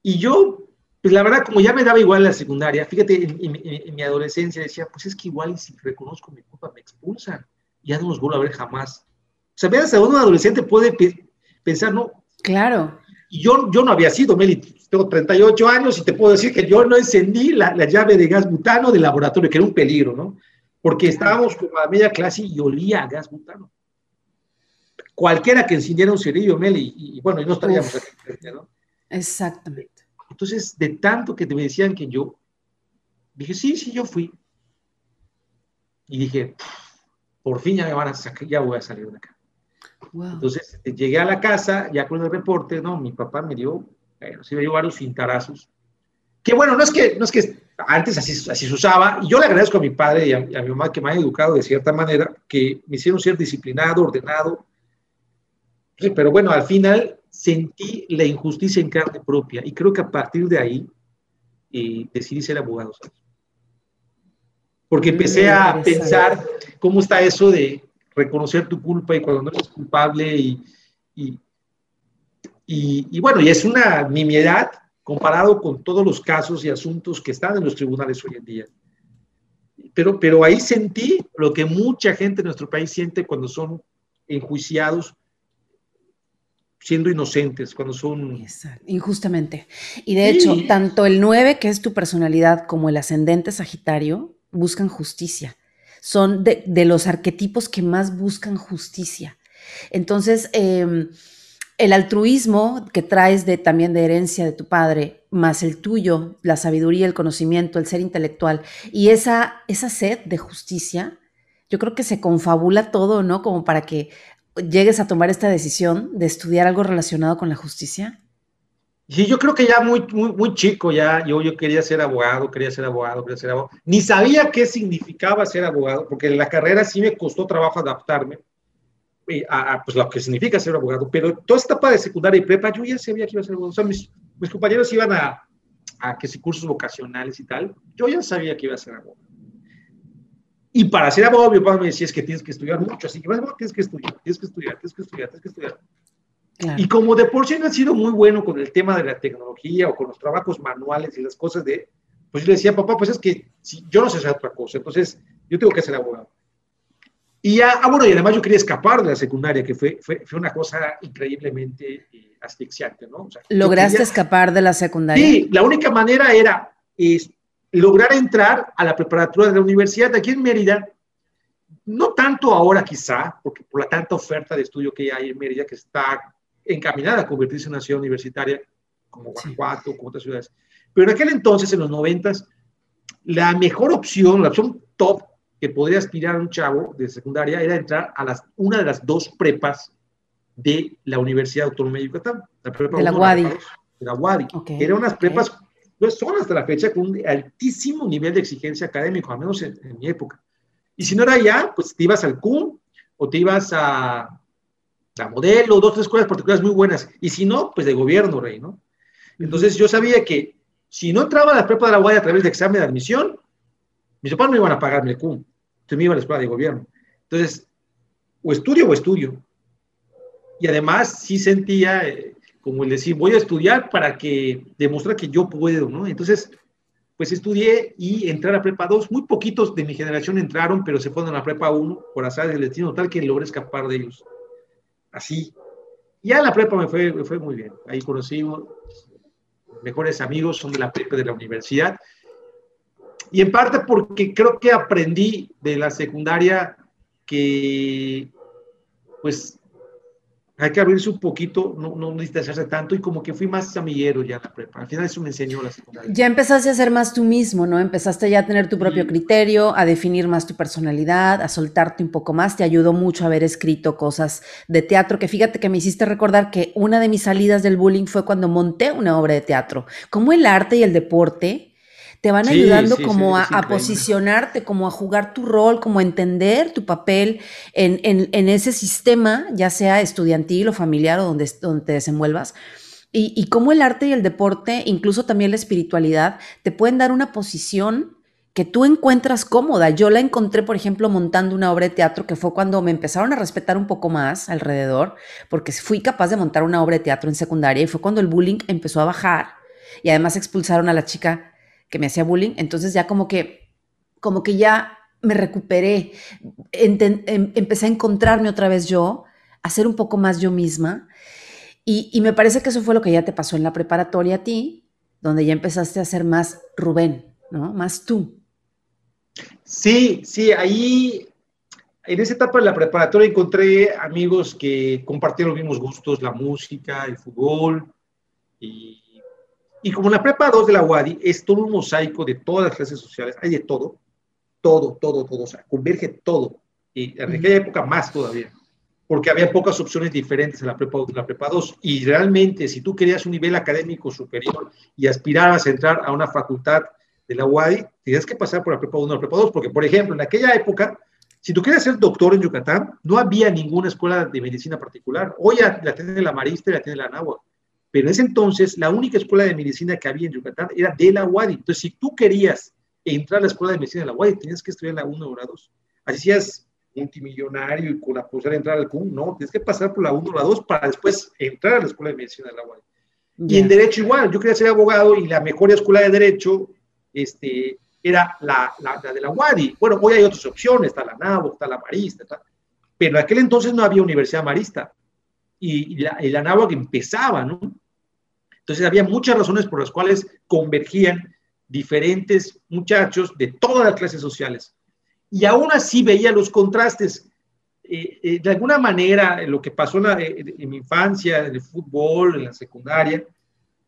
S3: Y yo, pues la verdad, como ya me daba igual la secundaria, fíjate, en, mi adolescencia decía, pues es que igual si reconozco mi culpa me expulsan, ya no los vuelvo a ver jamás. O sea, veas, un adolescente puede pensar, no.
S1: Claro.
S3: Y yo, yo no había sido, Meli, tengo 38 años y te puedo decir que yo no encendí la, llave de gas butano del laboratorio, que era un peligro, ¿no? Porque estábamos como a media clase y olía a gas butano. Cualquiera que encendiera un cerillo, Meli, y, bueno, y no estaríamos aquí, ¿no?
S1: Exactamente.
S3: Entonces, de tanto que me decían que yo, dije, sí, sí, yo fui. Y dije, por fin ya me van a sacar, ya voy a salir de acá. Entonces, llegué a la casa, ya con el reporte, no, mi papá me dio, bueno, sí me dio varios cintarazos. Que bueno, no es que, no es que antes así, así se usaba, y yo le agradezco a mi padre y a, mi mamá que me han educado de cierta manera, que me hicieron ser disciplinado, ordenado. pero bueno, al final sentí la injusticia en carne propia y creo que a partir de ahí eh, decidí ser abogado. Porque empecé a pensar cómo está eso de reconocer tu culpa y cuando no eres culpable y, y, y, bueno, y es una nimiedad comparado con todos los casos y asuntos que están en los tribunales hoy en día. Pero, pero ahí sentí lo que mucha gente en nuestro país siente cuando son enjuiciados siendo inocentes, cuando son...
S1: Injustamente. Y de hecho, tanto el 9, que es tu personalidad, como el ascendente Sagitario, buscan justicia. Son de, los arquetipos que más buscan justicia. Entonces, em, el altruismo que traes de, también de herencia de tu padre, más el tuyo, la sabiduría, el conocimiento, el ser intelectual, y esa, esa sed de justicia, yo creo que se confabula todo, ¿no? Como para que llegues a tomar esta decisión de estudiar algo relacionado con la justicia.
S3: Sí, yo creo que ya muy, muy, muy chico, ya yo, yo quería ser abogado, quería ser abogado, quería ser abogado. Ni sabía qué significaba ser abogado, porque en la carrera sí me costó trabajo adaptarme a, pues, lo que significa ser abogado, pero toda esta etapa de secundaria y prepa, yo ya sabía que iba a ser abogado. O sea, mis, mis compañeros iban a, a que si cursos vocacionales y tal, yo ya sabía que iba a ser abogado. Y para ser abogado, mi papá me decía, es que tienes que estudiar mucho, así que bueno, tienes que estudiar, tienes que estudiar, tienes que estudiar, tienes que estudiar. Y como de por sí no he sido muy bueno con el tema de la tecnología o con los trabajos manuales y las cosas de, pues yo le decía, papá, pues es que si, yo no sé hacer otra cosa, entonces yo tengo que ser abogado. Y ya, ah, bueno, y además yo quería escapar de la secundaria, que fue, fue, fue una cosa increíblemente eh, asfixiante, ¿no?
S1: ¿Lograste escapar de la secundaria?
S3: Sí, la única manera era es, lograr entrar a la preparatura de la universidad aquí en Mérida. No tanto ahora quizá, porque por la tanta oferta de estudio que hay en Mérida, que está encaminada a convertirse en una ciudad universitaria, como Guanajuato, como otras ciudades. Pero en aquel entonces, en los noventas, la mejor opción, la opción top que podría aspirar a un chavo de secundaria era entrar a las, una de las dos prepas de la Universidad Autónoma de Yucatán.
S1: La prepa de la UADI.
S3: De la UADI. Eran unas prepas, pues son hasta la fecha con un altísimo nivel de exigencia académico, al menos en, mi época. Y si no era allá, pues te ibas al CUM o te ibas a la Modelo, dos, tres escuelas particulares muy buenas. Y si no, pues de gobierno, rey, ¿no? Entonces yo sabía que si no entraba a la prepa de la UADI a través de examen de admisión, mis papás no iban a pagarme el CUM, entonces me iba a la escuela de gobierno. Entonces, o estudio o estudio. Y además sí sentía, eh, como el decir, voy a estudiar para que demostrar que yo puedo, ¿no? Entonces, pues estudié y entré a prepa 2. Muy poquitos de mi generación entraron, pero se fueron a la prepa 1 por azar del destino, tal que logré escapar de ellos. Así. Y a la prepa me fue, me fue muy bien. Ahí conocí mejores amigos, son de la prepa de la universidad y en parte porque creo que aprendí de la secundaria que, pues, hay que abrirse un poquito, no, no distanciarse tanto y como que fui más amiguero ya en la prepa. Al final eso me enseñó la secundaria.
S1: Ya empezaste a ser más tú mismo, ¿no? Empezaste ya a tener tu propio criterio, a definir más tu personalidad, a soltarte un poco más. Te ayudó mucho haber escrito cosas de teatro, que fíjate que me hiciste recordar que una de mis salidas del bullying fue cuando monté una obra de teatro. Como el arte y el deporte te van ayudando como a, posicionarte, como a jugar tu rol, como a entender tu papel en, ese sistema, ya sea estudiantil o familiar o donde, donde te desenvuelvas. Y, y cómo el arte y el deporte, incluso también la espiritualidad, te pueden dar una posición que tú encuentras cómoda. Yo la encontré, por ejemplo, montando una obra de teatro, que fue cuando me empezaron a respetar un poco más alrededor, porque fui capaz de montar una obra de teatro en secundaria y fue cuando el bullying empezó a bajar y además expulsaron a la chica que me hacía bullying, entonces ya como que, como que ya me recuperé, em, empecé a encontrarme otra vez yo, a ser un poco más yo misma. Y, y, me parece que eso fue lo que ya te pasó en la preparatoria a ti, donde ya empezaste a ser más Rubén, ¿no? Más tú.
S3: Sí, sí, ahí en esa etapa de la preparatoria encontré amigos que compartieron los mismos gustos, la música, el fútbol, y y como la prepa 2 de la UADI es todo un mosaico de todas las clases sociales, hay de todo, todo, todo, todo, o sea, converge todo. Y en aquella época más todavía, porque había pocas opciones diferentes en la prepa, la prepa 2. Y realmente, si tú querías un nivel académico superior y aspirabas a entrar a una facultad de la UADI, tenías que pasar por la prepa 1 o la prepa 2, porque, por ejemplo, en aquella época, si tú querías ser doctor en Yucatán, no había ninguna escuela de medicina particular. Hoy la tiene la Marista y la tiene la Anáhuac. Pero en ese entonces, la única escuela de medicina que había en Yucatán era de la UADI. Entonces, si tú querías entrar a la escuela de medicina de la UADI, tenías que estudiar la 1 o la 2. Así seas multimillonario y con la posibilidad de entrar al CUM, no, tienes que pasar por la 1 o la 2 para después entrar a la escuela de medicina de la UADI. Y en Derecho igual, yo quería ser abogado y la mejor escuela de Derecho este, era la, la, de la UADI. Bueno, hoy hay otras opciones, está la NABO, está la Marista, pero en aquel entonces no había universidad marista y, la, la NABO que empezaba, ¿no? Entonces había muchas razones por las cuales convergían diferentes muchachos de todas las clases sociales. Y aún así veía los contrastes. Eh, eh, de alguna manera, lo que pasó en, en, mi infancia, en el fútbol, en la secundaria,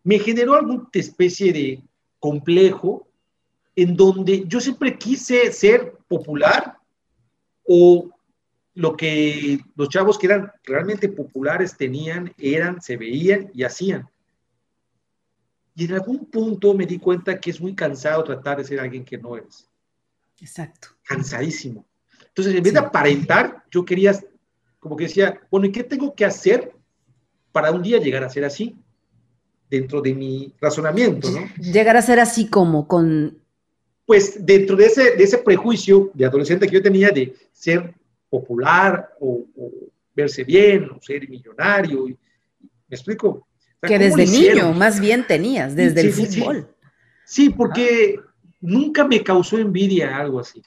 S3: me generó alguna especie de complejo en donde yo siempre quise ser popular o lo que los chavos que eran realmente populares tenían, eran, se veían y hacían. Y en algún punto me di cuenta que es muy cansado tratar de ser alguien que no eres.
S1: Exacto.
S3: Cansadísimo. Entonces, en vez de aparentar, yo quería, como que decía, bueno, ¿y qué tengo que hacer para un día llegar a ser así? Dentro de mi razonamiento, ¿no?
S1: Llegar a ser así como con...
S3: Pues dentro de ese, de ese prejuicio de adolescente que yo tenía de ser popular o, verse bien o ser millonario. ¿Me explico?
S1: que desde niño más bien tenías, desde el fútbol.
S3: Sí, porque nunca me causó envidia algo así.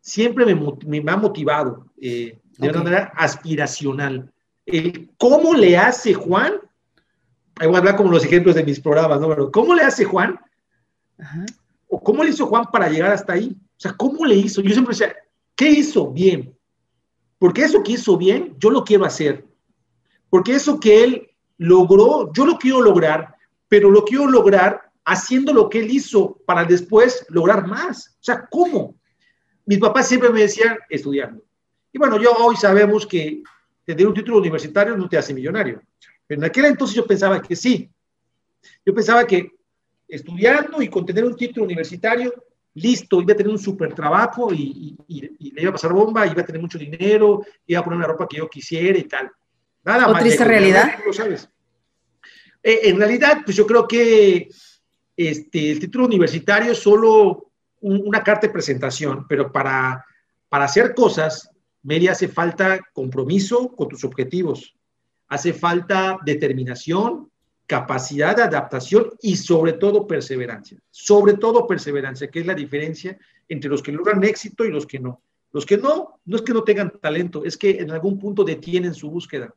S3: Siempre me, me ha motivado eh, de una manera aspiracional. ¿Cómo le hace Juan? Ahí voy a hablar como los ejemplos de mis programas, ¿no? ¿Cómo le hace Juan? ¿O cómo le hizo Juan para llegar hasta ahí? O sea, ¿cómo le hizo? Yo siempre decía, ¿qué hizo bien? Porque eso que hizo bien, yo lo quiero hacer. Porque eso que él logró, yo lo quiero lograr, pero lo quiero lograr haciendo lo que él hizo para después lograr más. O sea, ¿cómo? Mis papás siempre me decían estudiando. Y bueno, yo hoy sabemos que tener un título universitario no te hace millonario. Pero en aquel entonces yo pensaba que sí. Yo pensaba que estudiando y con tener un título universitario, listo, iba a tener un súper trabajo y, le iba a pasar bomba, iba a tener mucho dinero, iba a poner una ropa que yo quisiera y tal.
S1: Nada ¿O triste realidad?
S3: Lo sabes. Eh, en realidad, pues yo creo que este, el título universitario es solo una carta de presentación, pero para, para hacer cosas, Mary, hace falta compromiso con tus objetivos, hace falta determinación, capacidad de adaptación y sobre todo perseverancia. Sobre todo perseverancia, que es la diferencia entre los que logran éxito y los que no. Los que no, no es que no tengan talento, es que en algún punto detienen su búsqueda.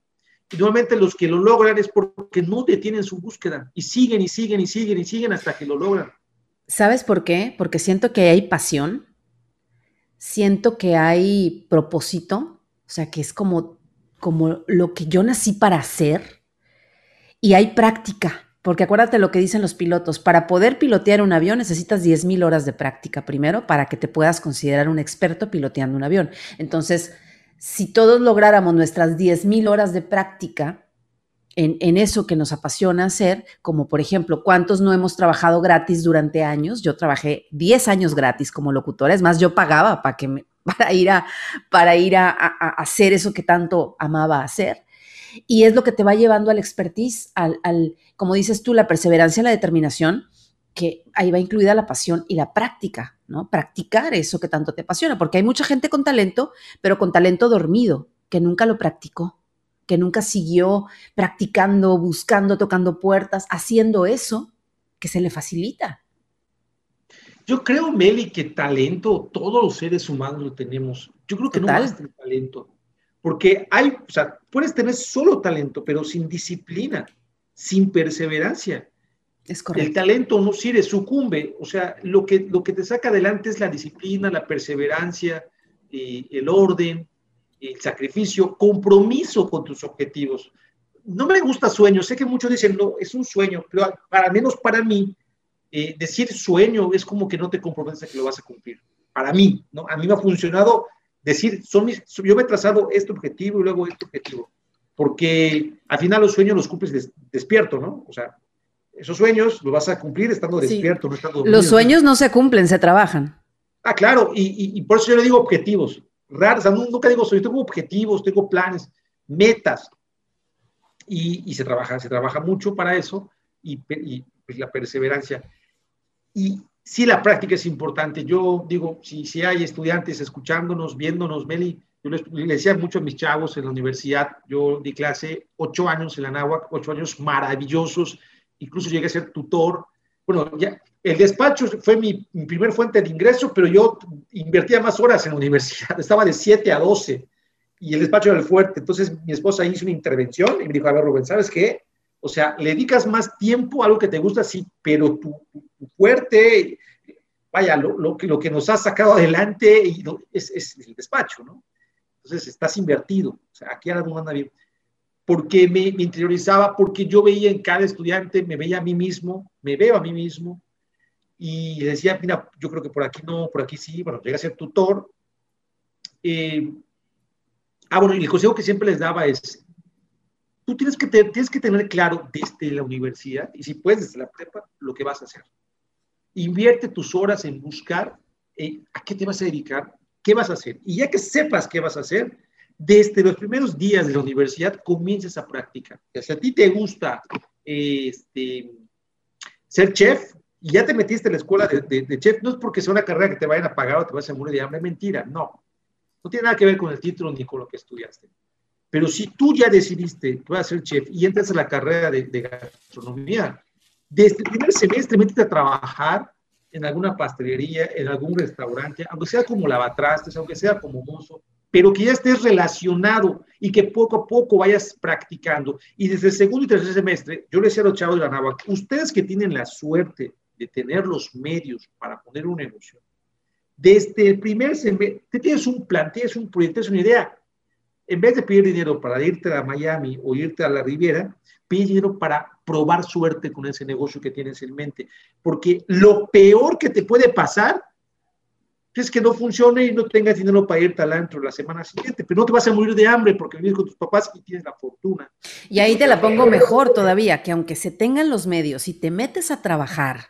S3: Y nuevamente los que lo logran es porque no detienen su búsqueda y siguen y siguen y siguen y siguen hasta que lo logran.
S1: ¿Sabes por qué? Porque siento que hay pasión, siento que hay propósito, o sea, que es como, como lo que yo nací para hacer y hay práctica. Porque acuérdate lo que dicen los pilotos, para poder pilotear un avión necesitas 10.000 horas de práctica primero para que te puedas considerar un experto piloteando un avión. Entonces, si todos lográramos nuestras 10.000 horas de práctica en, eso que nos apasiona hacer, como por ejemplo, ¿cuántos no hemos trabajado gratis durante años? Yo trabajé 10 años gratis como locutora, es más, yo pagaba para, ir, a, para ir a, hacer eso que tanto amaba hacer. Y es lo que te va llevando al expertise, al, al, como dices tú, la perseverancia, la determinación, que ahí va incluida la pasión y la práctica, ¿no? Practicar eso que tanto te apasiona, porque hay mucha gente con talento, pero con talento dormido, que nunca lo practicó, que nunca siguió practicando, buscando, tocando puertas, haciendo eso que se le facilita.
S3: Yo creo, Meli, que talento todos los seres humanos lo tenemos. Yo creo que no basta el talento. Porque hay, o sea, puedes tener solo talento, pero sin disciplina, sin perseverancia. El talento no sirve, sucumbe. O sea, lo que, lo que te saca adelante es la disciplina, la perseverancia, eh, el orden, el sacrificio, compromiso con tus objetivos. No me gusta sueño, sé que muchos dicen, no, es un sueño, pero al menos para mí, eh, decir sueño es como que no te comprometes a que lo vas a cumplir. Para mí, ¿no? A mí me ha funcionado decir, son mis, yo me he trazado este objetivo y luego este objetivo, porque al final los sueños los cumples despierto, ¿no? O sea, esos sueños los vas a cumplir estando despierto, no estando
S1: Los sueños no se cumplen, se trabajan.
S3: Ah, claro, y, por eso yo le digo objetivos. Raros, o sea, nunca digo soy, tengo objetivos, tengo planes, metas. Y, se trabaja, se trabaja mucho para eso y, pues, la perseverancia. Y sí, la práctica es importante. Yo digo, si, si hay estudiantes escuchándonos, viéndonos, Meli, yo les, decía mucho a mis chavos en la universidad, yo di clase ocho años en la NAWAC, ocho años maravillosos, incluso llegué a ser tutor. Bueno, ya, el despacho fue mi, mi primer fuente de ingreso, pero yo invertía más horas en la universidad, estaba de 7 a 12 y el despacho era el fuerte. Entonces mi esposa hizo una intervención y me dijo, a ver, Rubén, ¿sabes qué? O sea, le dedicas más tiempo a algo que te gusta, sí, pero tu, tu fuerte, vaya, lo, lo, que, lo que nos ha sacado adelante y es, es, el despacho, ¿no? Entonces estás invertido, o sea, aquí ahora no anda bien. Porque me, me, interiorizaba, porque yo veía en cada estudiante, me veía a mí mismo, me veo a mí mismo, y decía, mira, yo creo que por aquí no, por aquí sí, bueno, llegué a ser tutor. Eh, ah, bueno, y el consejo que siempre les daba es, tú tienes que, tener claro desde la universidad, y si puedes desde la prepa, lo que vas a hacer. Invierte tus horas en buscar eh, a qué te vas a dedicar, qué vas a hacer. Y ya que sepas qué vas a hacer, desde los primeros días de la universidad comiences a practicar. Si a ti te gusta este, ser chef y ya te metiste en la escuela de, chef, no es porque sea una carrera que te vayan a pagar o te vas a morir de hambre, mentira, no. No tiene nada que ver con el título ni con lo que estudiaste. Pero si tú ya decidiste que vas a ser chef y entras a la carrera de, de gastronomía, desde el primer semestre métete a trabajar en alguna pastelería, en algún restaurante, aunque sea como lavatrastes, aunque sea como mozo, pero que ya estés relacionado y que poco a poco vayas practicando. Y desde el segundo y tercer semestre, yo les decía a los chavos de la Nava, ustedes que tienen la suerte de tener los medios para poner un negocio, desde el primer semestre, tienes un plan, tienes un proyecto, tienes una idea. En vez de pedir dinero para irte a Miami o irte a la Riviera, pide dinero para probar suerte con ese negocio que tienes en mente. Porque lo peor que te puede pasar es que no funcione y no tengas dinero para irte al antro la semana siguiente, pero no te vas a morir de hambre porque vives con tus papás y tienes la fortuna.
S1: Y ahí te la pongo mejor todavía, que aunque se tengan los medios y te metes a trabajar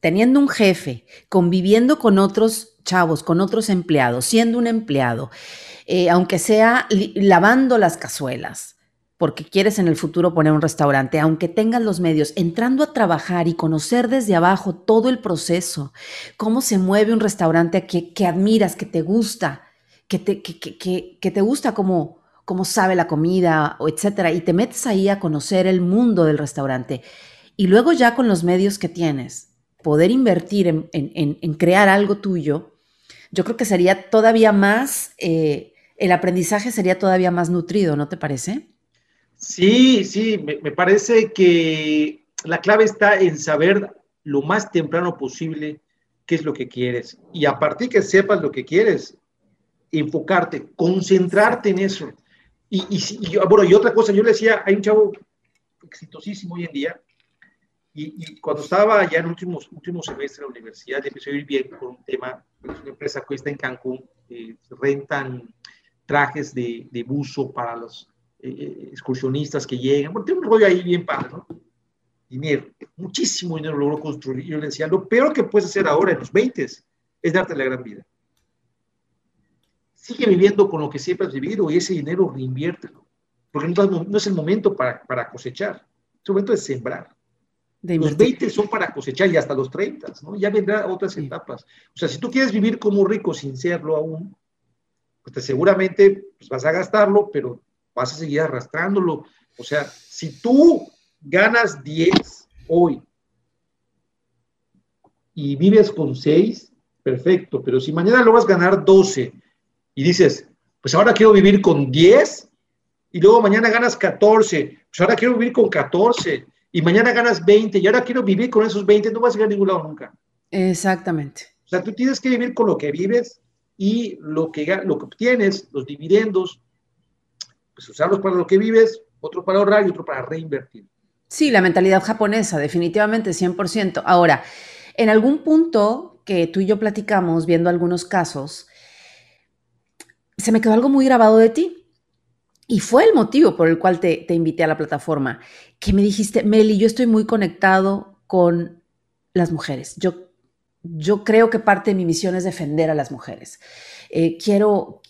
S1: teniendo un jefe, conviviendo con otros chavos, con otros empleados, siendo un empleado, eh, aunque sea lavando las cazuelas, porque quieres en el futuro poner un restaurante, aunque tengas los medios, entrando a trabajar y conocer desde abajo todo el proceso, cómo se mueve un restaurante que, que admiras, que te gusta, que te, que, que, que te gusta cómo, cómo sabe la comida, etcétera, y te metes ahí a conocer el mundo del restaurante. Y luego ya con los medios que tienes, poder invertir en, en, en crear algo tuyo, yo creo que sería todavía más, eh, el aprendizaje sería todavía más nutrido, ¿no te parece?
S3: Sí, sí, me, parece que la clave está en saber lo más temprano posible qué es lo que quieres. Y a partir que sepas lo que quieres, enfocarte, concentrarte en eso. Y, bueno, y otra cosa, yo le decía, hay un chavo exitosísimo hoy en día, y, y cuando estaba ya en últimos último semestre de la universidad, empezó a ir bien por un tema, es una empresa que está en Cancún, eh, rentan trajes de, de buzo para los eh, excursionistas que llegan, bueno, tiene un rollo ahí bien padre, ¿no? Dinero, muchísimo dinero logró construir. Yo le decía, lo peor que puedes hacer ahora en los 20 es darte la gran vida. Sigue viviendo con lo que siempre has vivido y ese dinero reinviértelo, porque no, no es el momento para, para cosechar, es el momento de sembrar. De los 20 son para cosechar y hasta los 30, ¿no? Ya vendrán otras sí. etapas. O sea, si tú quieres vivir como rico sin serlo aún, pues te seguramente pues, vas a gastarlo, pero vas a seguir arrastrándolo. O sea, si tú ganas 10 hoy y vives con 6, perfecto, pero si mañana logras ganar 12 y dices, pues ahora quiero vivir con 10 y luego mañana ganas 14, pues ahora quiero vivir con 14 y mañana ganas 20 y ahora quiero vivir con esos 20, no vas a llegar a ningún lado nunca.
S1: Exactamente.
S3: O sea, tú tienes que vivir con lo que vives y lo que, lo que obtienes, los dividendos, pues usarlos para lo que vives, otro para ahorrar y otro para reinvertir.
S1: Sí, la mentalidad japonesa, definitivamente, 100%. Ahora, en algún punto que tú y yo platicamos viendo algunos casos, se me quedó algo muy grabado de ti. Y fue el motivo por el cual te, te invité a la plataforma, que me dijiste, Meli, yo estoy muy conectado con las mujeres. Yo, yo creo que parte de mi misión es defender a las mujeres. Eh, quiero,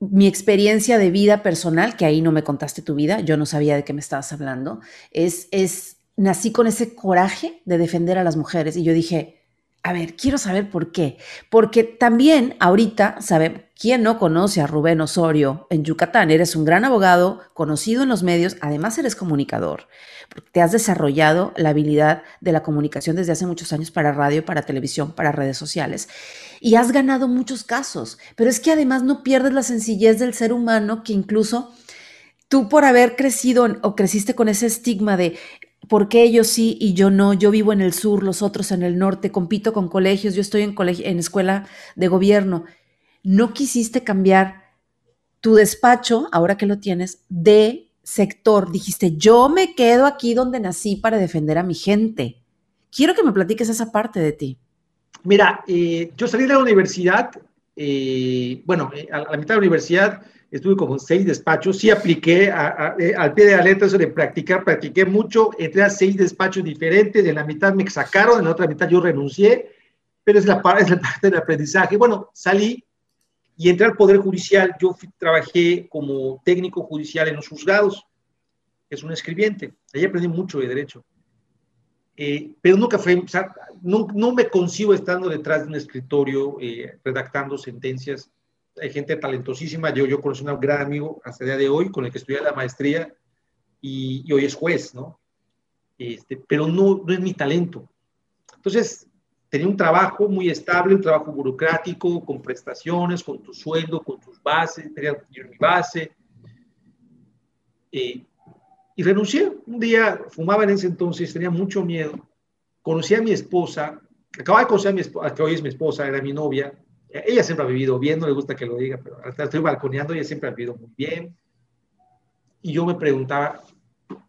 S1: mi experiencia de vida personal, que ahí no me contaste tu vida, yo no sabía de qué me estabas hablando, es, es, nací con ese coraje de defender a las mujeres y yo dije, A ver, quiero saber por qué. Porque también ahorita, ¿sabe quién no conoce a Rubén Osorio en Yucatán? Eres un gran abogado, conocido en los medios, además eres comunicador. Te has desarrollado la habilidad de la comunicación desde hace muchos años para radio, para televisión, para redes sociales. Y has ganado muchos casos. Pero es que además no pierdes la sencillez del ser humano que incluso tú por haber crecido o creciste con ese estigma de ¿por qué ellos sí y yo no? Yo vivo en el sur, los otros en el norte, compito con colegios, yo estoy en, en escuela de gobierno. No quisiste cambiar tu despacho, ahora que lo tienes, de sector. Dijiste, yo me quedo aquí donde nací para defender a mi gente. Quiero que me platiques esa parte de ti.
S3: Mira, eh, yo salí de la universidad, eh, bueno, eh, a la mitad de la universidad estuve como seis despachos, sí apliqué eh, al pie de la letra eso de practicar, practiqué mucho, entré a seis despachos diferentes, de la mitad me sacaron, en la otra mitad yo renuncié, pero es la, es la parte del aprendizaje. Bueno, salí y entré al Poder Judicial, yo trabajé como técnico judicial en los juzgados, es un escribiente, ahí aprendí mucho de derecho. Eh, pero nunca fue, o sea, no, no, me consigo estando detrás de un escritorio eh, redactando sentencias hay gente talentosísima. Yo, yo conocí un gran amigo hasta el día de hoy con el que estudié la maestría y, hoy es juez, ¿no? Este, pero no, no es mi talento. Entonces, tenía un trabajo muy estable, un trabajo burocrático, con prestaciones, con tu sueldo, con tus bases, tenía mi base. Eh, y renuncié. Un día fumaba en ese entonces, tenía mucho miedo. Conocí a mi esposa, acababa de conocer a mi esposa, que hoy es mi esposa, era mi novia, ella siempre ha vivido bien, no le gusta que lo diga, pero estoy balconeando, ella siempre ha vivido muy bien. Y yo me preguntaba,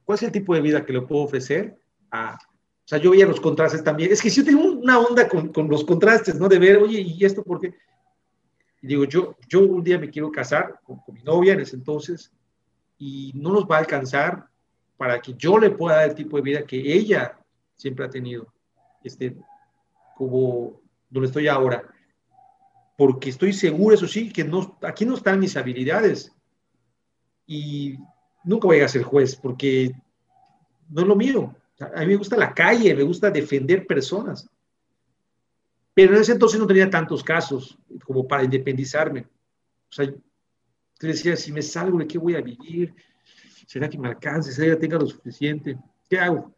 S3: ¿cuál es el tipo de vida que le puedo ofrecer? A, o sea, yo veía los contrastes también. Es que si yo tengo una onda con, con, los contrastes, ¿no? De ver, oye, ¿y esto por qué? Y digo, yo, yo un día me quiero casar con, con, mi novia en ese entonces y no nos va a alcanzar para que yo le pueda dar el tipo de vida que ella siempre ha tenido, este, como donde estoy ahora porque estoy seguro, eso sí, que no, aquí no están mis habilidades. Y nunca voy a ser juez, porque no es lo mío. A mí me gusta la calle, me gusta defender personas. Pero en ese entonces no tenía tantos casos como para independizarme. O sea, yo decía, si me salgo, ¿de qué voy a vivir? ¿Será que me alcance? ¿Será que tenga lo suficiente? ¿Qué hago?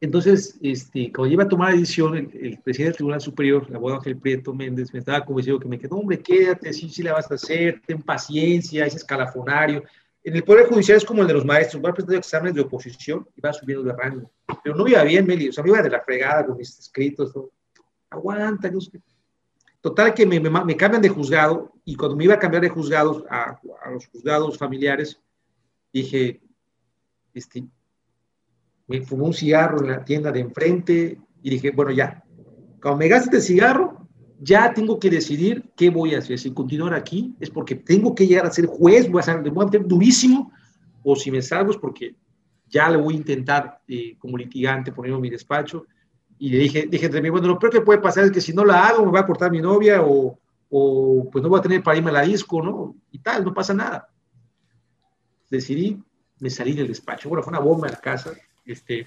S3: Entonces, este, cuando iba a tomar la decisión, el, presidente del Tribunal Superior, el abogado Ángel Prieto Méndez, me estaba convencido que me quedó, hombre, quédate, sí, sí la vas a hacer, ten paciencia, es escalafonario. En el Poder Judicial es como el de los maestros, va presentando exámenes de oposición y va subiendo de rango. Pero no iba bien, Meli, o sea, me iba de la fregada con mis escritos, todo. aguanta, no sé. Total que me, cambian de juzgado y cuando me iba a cambiar de juzgados a, a los juzgados familiares, dije, este, me fumó un cigarro en la tienda de enfrente y dije, bueno, ya, cuando me gaste el cigarro, ya tengo que decidir qué voy a hacer. Si continuar aquí es porque tengo que llegar a ser juez, voy a ser, voy a durísimo, o si me salgo es porque ya le voy a intentar eh, como litigante ponerme en mi despacho. Y le dije, dije entre mí, bueno, lo peor que puede pasar es que si no la hago me va a cortar mi novia o, o pues no voy a tener para irme a la disco, ¿no? Y tal, no pasa nada. Decidí, me salí del despacho. Bueno, fue una bomba en la casa este,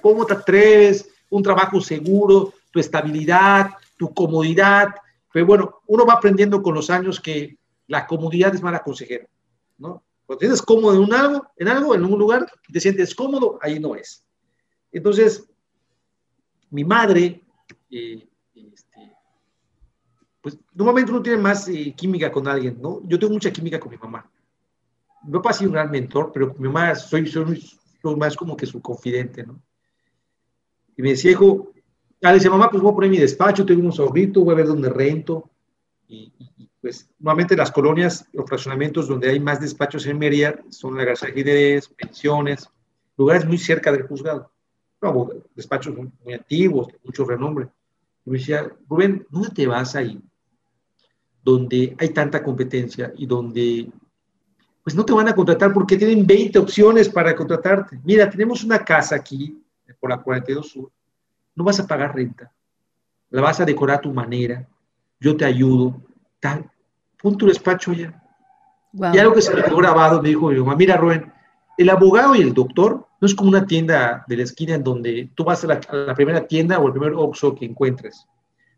S3: ¿cómo te atreves? Un trabajo seguro, tu estabilidad, tu comodidad. Pero bueno, uno va aprendiendo con los años que la comodidad es mala consejera, ¿no? Cuando te sientes cómodo en un algo, en algo, en un lugar, te sientes cómodo, ahí no es. Entonces, mi madre, eh, este, pues normalmente uno tiene más eh, química con alguien, ¿no? Yo tengo mucha química con mi mamá. Mi papá ha sido un gran mentor, pero con mi mamá soy, soy, más como que su confidente, ¿no? Y me decía, hijo, le dice, mamá, pues voy a poner mi despacho, tengo un sobrito, voy a ver dónde rento. Y, pues, normalmente las colonias, los fraccionamientos donde hay más despachos en Mérida son la García Jiménez, pensiones, lugares muy cerca del juzgado. No, despachos muy, muy antiguos, de mucho renombre. Y me decía, Rubén, ¿dónde te vas ahí? Donde hay tanta competencia y donde pues no te van a contratar porque tienen 20 opciones para contratarte. Mira, tenemos una casa aquí, por la 42 Sur, no vas a pagar renta, la vas a decorar a tu manera, yo te ayudo, tal, pon tu despacho ya. Y algo que se me quedó grabado, me dijo mi mamá, mira Rubén, el abogado y el doctor no es como una tienda de la esquina en donde tú vas a la, primera tienda o el primer Oxxo que encuentres.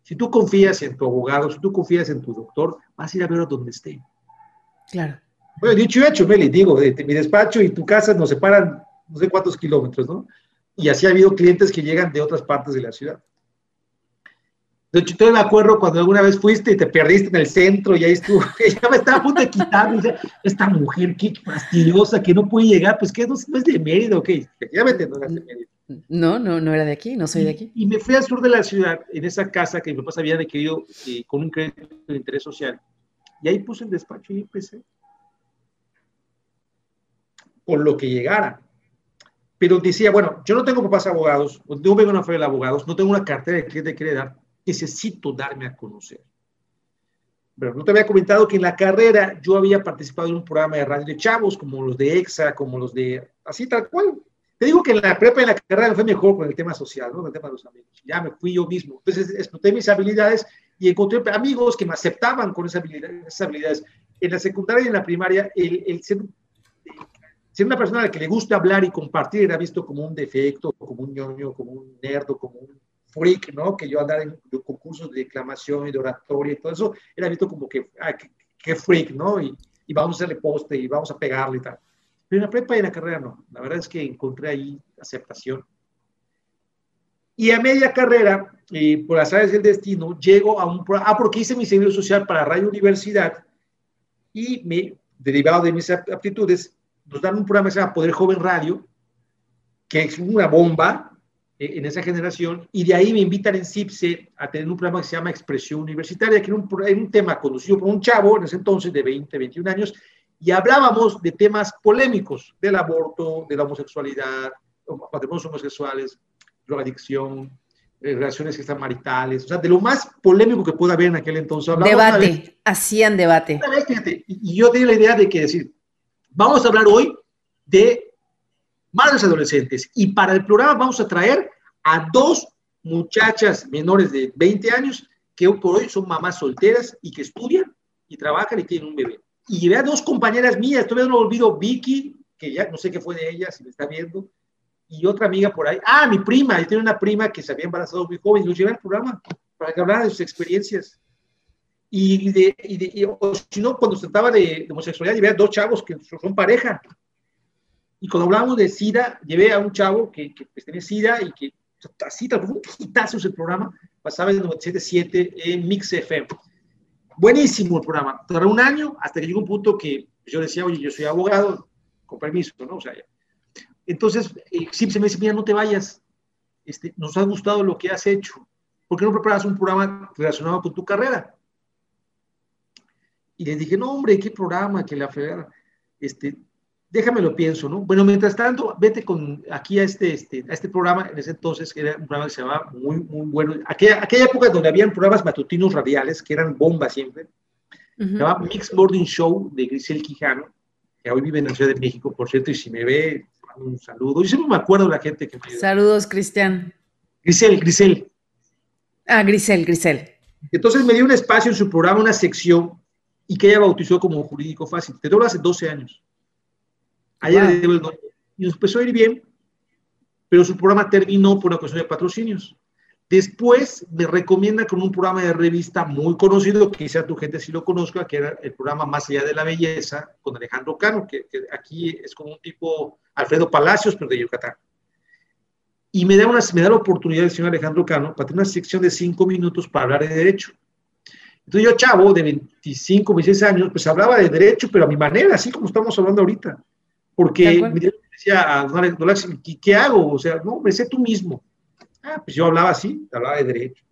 S3: Si tú confías en tu abogado, si tú confías en tu doctor, vas a ir a verlo donde esté.
S1: Claro.
S3: Bueno, dicho y hecho, Meli, digo, de, mi despacho y tu casa nos separan no sé cuántos kilómetros, ¿no? Y así ha habido clientes que llegan de otras partes de la ciudad. De hecho, yo me acuerdo cuando alguna vez fuiste y te perdiste en el centro y ahí estuvo, ya me estaba a punto de quitar, esta mujer, qué fastidiosa, que no puede llegar, pues que no, es de Mérida, ok, ya me no
S1: de Mérida. No, no, no era de aquí, no soy de aquí.
S3: Y, me fui al sur de la ciudad, en esa casa que mi papá había adquirido eh, con un crédito de interés social, y ahí puse el despacho y empecé. Por lo que llegara. Pero decía, bueno, yo no tengo papás abogados, no vengo a una feria de abogados, no tengo una cartera de cliente que dar, necesito darme a conocer. Pero no te había comentado que en la carrera yo había participado en un programa de radio de chavos, como los de EXA, como los de, así tal cual. Te digo que en la prepa y en la carrera me fue mejor con el tema social, ¿no? Con el tema de los amigos. Ya me fui yo mismo. Entonces exploté mis habilidades y encontré amigos que me aceptaban con esas habilidades. En la secundaria y en la primaria, el, el ser, una persona a la que le gusta hablar y compartir era visto como un defecto, como un ñoño, como un nerdo, como un freak, ¿no? Que yo andaba en concursos de declamación y de oratoria y todo eso, era visto como que, ah, qué, freak, ¿no? Y, y, vamos a hacerle poste y vamos a pegarle y tal. Pero en la prepa y en la carrera no. La verdad es que encontré ahí aceptación. Y a media carrera, eh, por áreas del destino, llego a un ah, porque hice mi servicio social para Radio Universidad y me, derivado de mis aptitudes, nos dan un programa que se llama Poder Joven Radio, que es una bomba, eh, en esa generación, y de ahí me invitan en CIPSE a tener un programa que se llama Expresión Universitaria, que era un, un tema conducido por un chavo en ese entonces de 20, 21 años, y hablábamos de temas polémicos, del aborto, de la homosexualidad, matrimonios homosexuales, drogadicción, eh, relaciones extramaritales, o sea, de lo más polémico que pueda haber en aquel entonces.
S1: Debate, hacían debate.
S3: y yo tenía la idea de que decir, vamos a hablar hoy de madres adolescentes. Y para el programa vamos a traer a dos muchachas menores de 20 años que por hoy son mamás solteras y que estudian y trabajan y tienen un bebé. Y llevé a dos compañeras mías, todavía no olvido Vicky, que ya no sé qué fue de ella, si me está viendo, y otra amiga por ahí. Ah, mi prima, yo tengo una prima que se había embarazado muy joven, y los llevé al programa para que hablara de sus experiencias. Y, de, y o si no, cuando se trataba de, de homosexualidad, llevé a dos chavos que son pareja, y cuando hablábamos de SIDA, llevé a un chavo que, que pues, tenía SIDA y que así, fue un quitazo ese programa, pasaba en 97.7 en Mix FM. Buenísimo el programa. Tardó un año hasta que llegó un punto que yo decía, oye, yo soy abogado, con permiso, ¿no? O sea, entonces, eh, se me dice, mira, no te vayas, este, nos ha gustado lo que has hecho, ¿por qué no preparas un programa relacionado con tu carrera? Y le dije, no, hombre, ¿qué programa? Que la fregada. Este, déjame lo pienso, ¿no? Bueno, mientras tanto, vete con aquí a este, este, a este programa, en ese entonces, que era un programa que se llamaba muy, muy bueno, aquella, aquella época donde habían programas matutinos radiales, que eran bombas siempre, se llamaba Mix Morning Show de Grisel Quijano, que hoy vive en la Ciudad de México, por cierto, y si me ve, un saludo. Yo siempre me acuerdo de la gente que me...
S1: Saludos, Cristian.
S3: Grisel, Grisel.
S1: Ah, Grisel, Grisel.
S3: Entonces me dio un espacio en su programa, una sección, y que ella bautizó como Jurídico Fácil. Te doy hace 12 años. Ayer y nos empezó a ir bien, pero su programa terminó por una cuestión de patrocinios. Después me recomienda con un programa de revista muy conocido, que quizá tu gente sí lo conozca, que era el programa Más allá de la belleza, con Alejandro Cano, que, aquí es como un tipo Alfredo Palacios, pero de Yucatán. Y me da, una, me da la oportunidad el señor Alejandro Cano para tener una sección de cinco minutos para hablar de derecho. Entonces yo, chavo, de 25, 26 años, pues hablaba de derecho, pero a mi manera, así como estamos hablando ahorita. Porque me decía a Don ¿qué, hago? O sea, no, me sé tú mismo. Ah, pues yo hablaba así, hablaba de derecho.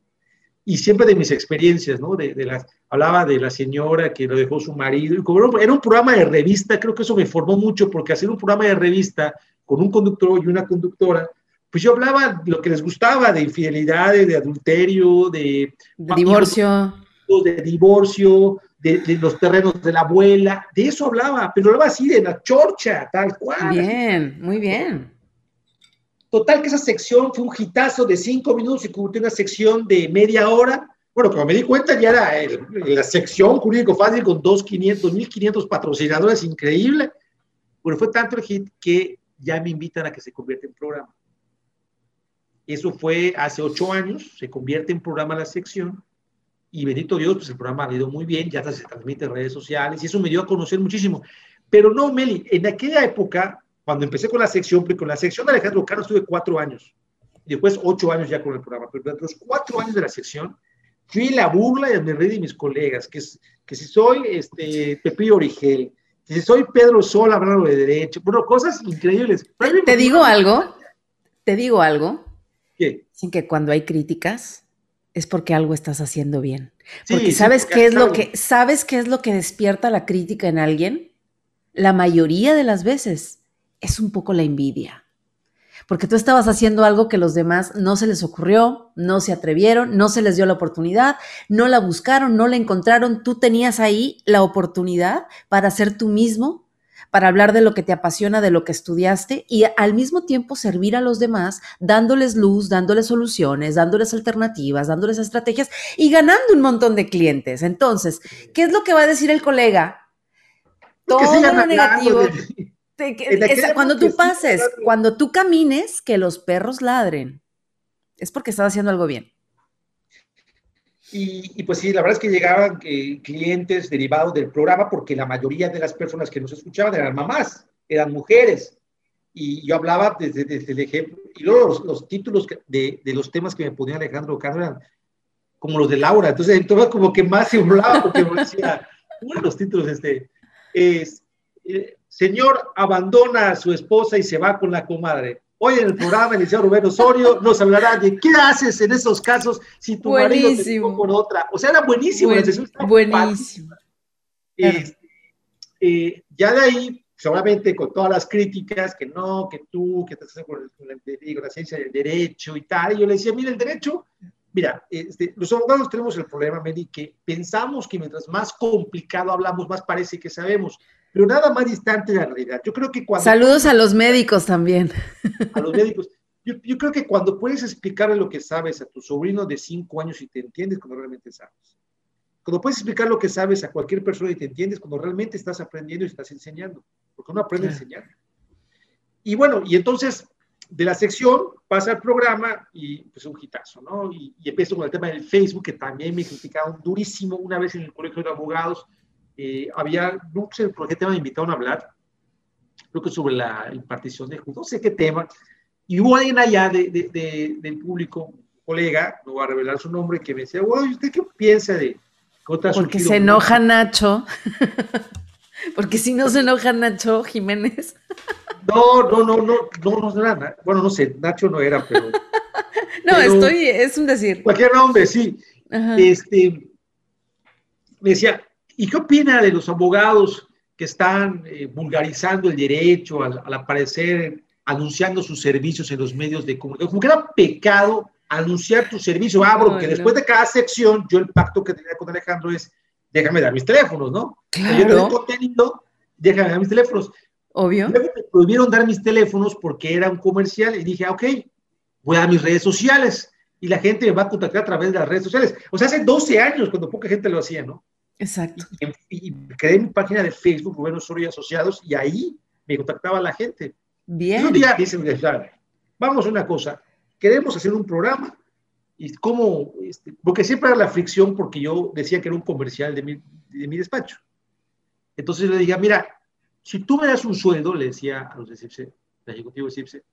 S3: Y siempre de mis experiencias, ¿no? De, de las, hablaba de la señora que lo dejó su marido. Y como era un programa de revista, creo que eso me formó mucho, porque hacer un programa de revista con un conductor y una conductora, pues yo hablaba lo que les gustaba, de infidelidades, de adulterio, de...
S1: de divorcio.
S3: De divorcio, de, los terrenos de la abuela, de eso hablaba, pero hablaba así de la chorcha, tal cual.
S1: Bien, muy bien.
S3: Total que esa sección fue un hitazo de cinco minutos y convirtió una sección de media hora. Bueno, como me di cuenta, ya era la sección jurídico fácil con 2.500, 2.500 patrocinadores, increíble. Bueno, fue tanto el hit que ya me invitan a que se convierta en programa. Eso fue hace ocho años, se convierte en programa la sección y bendito Dios, pues el programa ha ido muy bien, ya se transmite en redes sociales y eso me dio a conocer muchísimo. Pero no, Meli, en aquella época, cuando empecé con la sección, porque con la sección de Alejandro Cano estuve cuatro años, y después ocho años ya con el programa, pero durante los cuatro años de la sección, fui la burla y me reí de mis colegas, que, que si soy este, Pepillo Origel, que si soy Pedro Sol hablando de derecho, bueno, cosas increíbles.
S1: ¿Te digo algo? ¿Te digo algo? Sin que cuando hay críticas es porque algo estás haciendo bien. Porque sabes qué es lo que sabes qué es lo que despierta la crítica en alguien? La mayoría de las veces es un poco la envidia. Porque tú estabas haciendo algo que los demás no se les ocurrió, no se atrevieron, no se les dio la oportunidad, no la buscaron, no la encontraron. Tú tenías ahí la oportunidad para ser tú mismo para hablar de lo que te apasiona, de lo que estudiaste y al mismo tiempo servir a los demás, dándoles luz, dándoles soluciones, dándoles alternativas, dándoles estrategias y ganando un montón de clientes. Entonces, ¿qué es lo que va a decir el colega? Todo lo negativo. cuando tú pases, cuando tú camines, que los perros ladren. Es porque estás haciendo algo bien.
S3: Y, pues sí, la verdad es que llegaban eh, clientes derivados del programa porque la mayoría de las personas que nos escuchaban eran mamás, eran mujeres. Y yo hablaba desde, desde el ejemplo, y luego los, títulos de, de, los temas que me ponía Alejandro Cano eran como los de Laura. Entonces, entonces como que más se hablaba porque me decía, uno los títulos este, es, eh, señor abandona a su esposa y se va con la comadre. Hoy en el programa, el licenciado Rubén Osorio nos hablará de qué haces en esos casos si tu marido te con otra. O sea, era buenísimo.
S1: buenísimo.
S3: Este, eh, ya de ahí, seguramente con todas las críticas, que no, que tú, que estás con, la, ciencia del derecho y tal, y yo le decía, mira, el derecho, mira, este, los abogados tenemos el problema, Medi, que pensamos que mientras más complicado hablamos, más parece que sabemos pero nada más distante de la realidad. Yo creo que cuando...
S1: Saludos a los médicos también.
S3: A los médicos. Yo, yo, creo que cuando puedes explicarle lo que sabes a tu sobrino de cinco años y te entiendes cuando realmente sabes. Cuando puedes explicar lo que sabes a cualquier persona y te entiendes cuando realmente estás aprendiendo y estás enseñando. Porque uno aprende a enseñar. Y bueno, y entonces de la sección pasa al programa y pues un hitazo, ¿no? Y, y empiezo con el tema del Facebook, que también me criticaron durísimo una vez en el colegio de abogados eh, había, no sé por qué tema me invitaron a hablar, creo que sobre la impartición de justo, no sé qué tema, y hubo alguien allá de, de, del público, colega, no voy a revelar su nombre, que me decía, bueno, ¿usted qué piensa de
S1: Porque se enoja Nacho. Porque si no se enoja Nacho Jiménez.
S3: No, no, no, no, no, no era, bueno, no sé, Nacho no era, pero.
S1: no, estoy, es un decir.
S3: Cualquier nombre, sí. Este, me decía, ¿Y qué opina de los abogados que están eh, vulgarizando el derecho al, aparecer, anunciando sus servicios en los medios de comunicación? Como que era pecado anunciar tu servicio. Ah, porque después de cada sección, yo el pacto que tenía con Alejandro es, déjame dar mis teléfonos, ¿no?
S1: Claro.
S3: Yo no contenido, déjame dar mis teléfonos.
S1: Obvio.
S3: Luego me prohibieron dar mis teléfonos porque era un comercial y dije, ah, ok, voy a dar mis redes sociales y la gente me va a contactar a través de las redes sociales. O sea, hace 12 años, cuando poca gente lo hacía, ¿no?
S1: Exacto.
S3: Y, creé mi página de Facebook, Rubén Osorio Asociados, y ahí me contactaba la gente.
S1: Bien.
S3: Y un día dicen, vamos a una cosa, queremos hacer un programa, y cómo, este, porque siempre era la fricción, porque yo decía que era un comercial de mi, de mi despacho. Entonces le dije, mira, si tú me das un sueldo, le decía a los de CIPSE, de ejecutivo de CIPSE,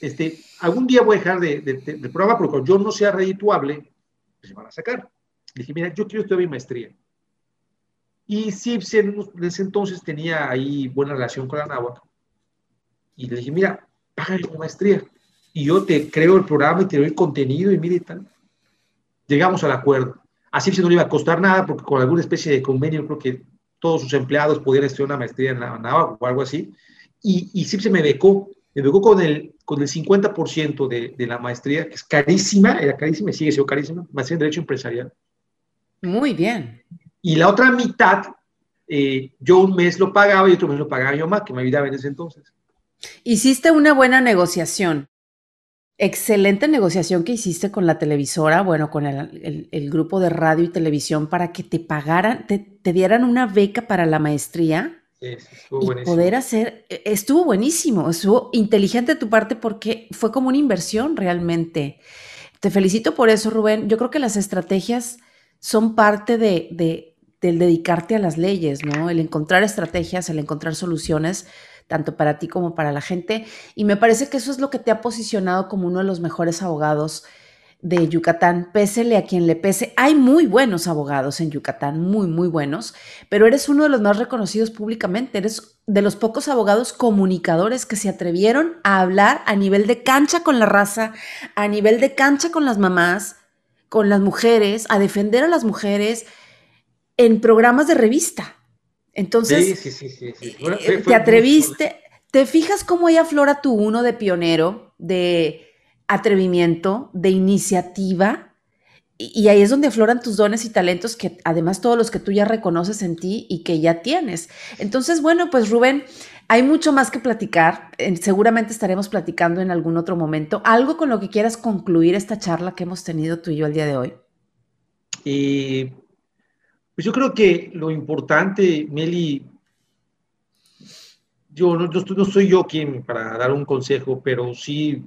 S3: este, algún día voy a dejar de, programa, porque cuando yo no sea redituable, pues se van a sacar. Le dije, mira, yo quiero estudiar mi maestría. Y sí, en ese entonces tenía ahí buena relación con la náhuatl. Y le dije, mira, págame mi maestría. Y yo te creo el programa y te doy contenido y mire y tal. Llegamos al acuerdo. Así se no le iba a costar nada porque con alguna especie de convenio creo que todos sus empleados podían estudiar una maestría en la náhuatl o algo así. Y, y se me becó. Me becó con el, con el 50% de, de la maestría, que es carísima, era carísima y sigue siendo carísima, maestría en Derecho Empresarial.
S1: Muy bien.
S3: Y la otra mitad, eh, yo un mes lo pagaba y otro mes lo pagaba yo más, que me ayudaba en ese entonces.
S1: Hiciste una buena negociación. Excelente negociación que hiciste con la televisora, bueno, con el, grupo de radio y televisión para que te pagaran, te, te, dieran una beca para la maestría. y poder hacer, e, estuvo buenísimo, estuvo inteligente de tu parte porque fue como una inversión realmente. Te felicito por eso, Rubén. Yo creo que las estrategias son parte de, de, del dedicarte a las leyes, ¿no? El encontrar estrategias, el encontrar soluciones, tanto para ti como para la gente. Y me parece que eso es lo que te ha posicionado como uno de los mejores abogados de Yucatán, pésele a quien le pese. Hay muy buenos abogados en Yucatán, muy, muy buenos, pero eres uno de los más reconocidos públicamente. Eres de los pocos abogados comunicadores que se atrevieron a hablar a nivel de cancha con la raza, a nivel de cancha con las mamás, con las mujeres, a defender a las mujeres en programas de revista. Entonces, sí, sí, sí, eh, te atreviste, te fijas cómo ella aflora tu uno de pionero, de atrevimiento, de iniciativa, y, ahí es donde afloran tus dones y talentos que además todos los que tú ya reconoces en ti y que ya tienes. Entonces, bueno, pues Rubén, hay mucho más que platicar. Seguramente estaremos platicando en algún otro momento. ¿Algo con lo que quieras concluir esta charla que hemos tenido tú y yo el día de hoy?
S3: Eh, pues yo creo que lo importante, Meli, yo no, no soy yo quien para dar un consejo, pero sí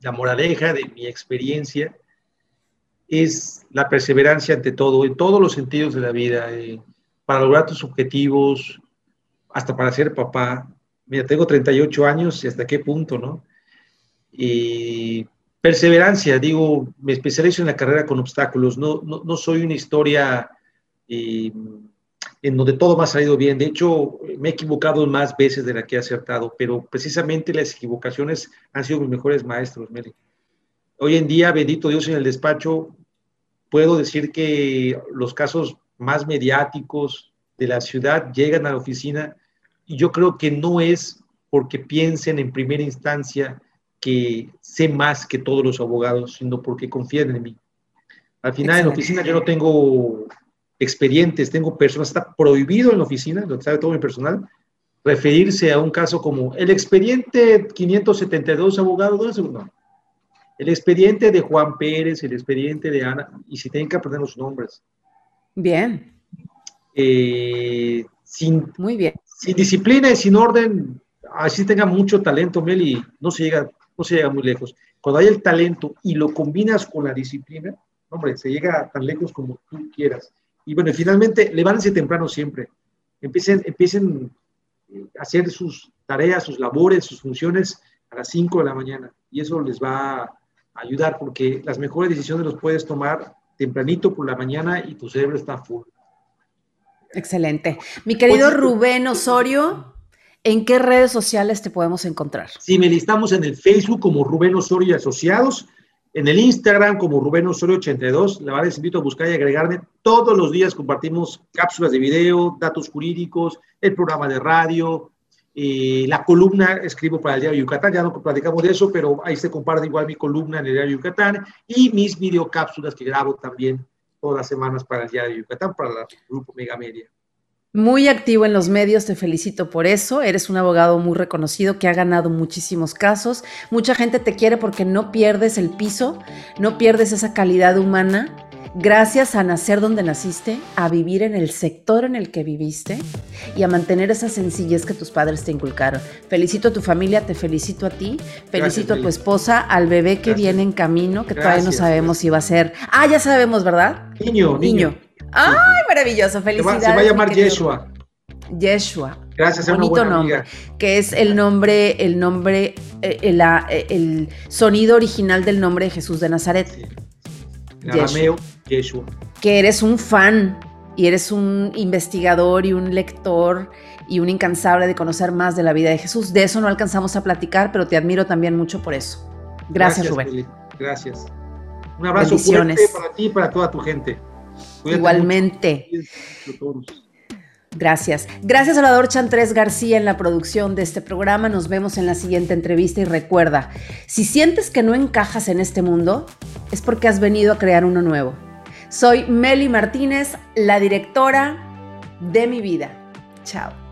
S3: la moraleja de mi experiencia es la perseverancia ante todo, en todos los sentidos de la vida, eh, para lograr tus objetivos, hasta para ser papá. Mira, tengo 38 años y hasta qué punto, ¿no? Y perseverancia, digo, me especializo en la carrera con obstáculos, no, no, soy una historia en donde todo me ha salido bien. De hecho, me he equivocado más veces de la que he acertado, pero precisamente las equivocaciones han sido mis mejores maestros, Meli. Hoy en día, bendito Dios, en el despacho, puedo decir que los casos más mediáticos de la ciudad llegan a la oficina yo creo que no es porque piensen en primera instancia que sé más que todos los abogados, sino porque confían en mí. Al final, en la oficina yo no tengo expedientes, tengo personas, está prohibido en la oficina, lo sabe todo mi personal, referirse a un caso como el expediente 572 abogado, no, el expediente de Juan Pérez, el expediente de Ana, y si tienen que aprender los nombres.
S1: Bien.
S3: Eh, sin,
S1: Muy bien.
S3: Sin disciplina y sin orden, así tenga mucho talento, Meli, no se llega, no se llega muy lejos. Cuando hay el talento y lo combinas con la disciplina, hombre, se llega tan lejos como tú quieras. Y bueno, finalmente, levántense temprano siempre. Empiecen, empiecen eh, a hacer sus tareas, sus labores, sus funciones a las 5 de la mañana. Y eso les va a ayudar porque las mejores decisiones los puedes tomar tempranito por la mañana y tu cerebro está full.
S1: Excelente. Mi querido Rubén Osorio, ¿en qué redes sociales te podemos encontrar?
S3: Sí, me listamos en el Facebook como Rubén Osorio y Asociados en el Instagram como Rubén Osorio 82. La verdad les invito a buscar y agregarme. Todos los días compartimos cápsulas de video, datos jurídicos, el programa de radio, eh, la columna, escribo para el diario Yucatán, ya no platicamos de eso, pero ahí se comparte igual mi columna en el diario Yucatán y mis videocápsulas que grabo también todas las semanas para el diario Yucatán, para el grupo Mega Media.
S1: Muy activo en los medios, te felicito por eso. Eres un abogado muy reconocido que ha ganado muchísimos casos. Mucha gente te quiere porque no pierdes el piso, no pierdes esa calidad humana. Gracias a nacer donde naciste, a vivir en el sector en el que viviste y a mantener esa sencillez que tus padres te inculcaron. Felicito a tu familia, te felicito a ti, felicito a tu esposa, al bebé que viene en camino, que todavía no sabemos si va a ser. Ah, ya sabemos, ¿verdad?
S3: Niño, niño.
S1: ¡Ay, maravilloso! Felicidades. Se
S3: va, a llamar Yeshua.
S1: Yeshua.
S3: Gracias,
S1: bonito nombre, que es el nombre, el nombre, eh, eh, el, sonido original del nombre de Jesús de Nazaret.
S3: Yeshua. Yeshua.
S1: Que eres un fan y eres un investigador y un lector y un incansable de conocer más de la vida de Jesús. De eso no alcanzamos a platicar, pero te admiro también mucho por eso. Gracias, Rubén.
S3: Gracias. Un abrazo fuerte para ti y para toda tu gente.
S1: Igualmente. Gracias. Gracias, Salvador Chantres García, en la producción de este programa. Nos vemos en la siguiente entrevista y recuerda, si sientes que no encajas en este mundo, es porque has venido a crear uno nuevo. Soy Meli Martínez, la directora de mi vida. Chao.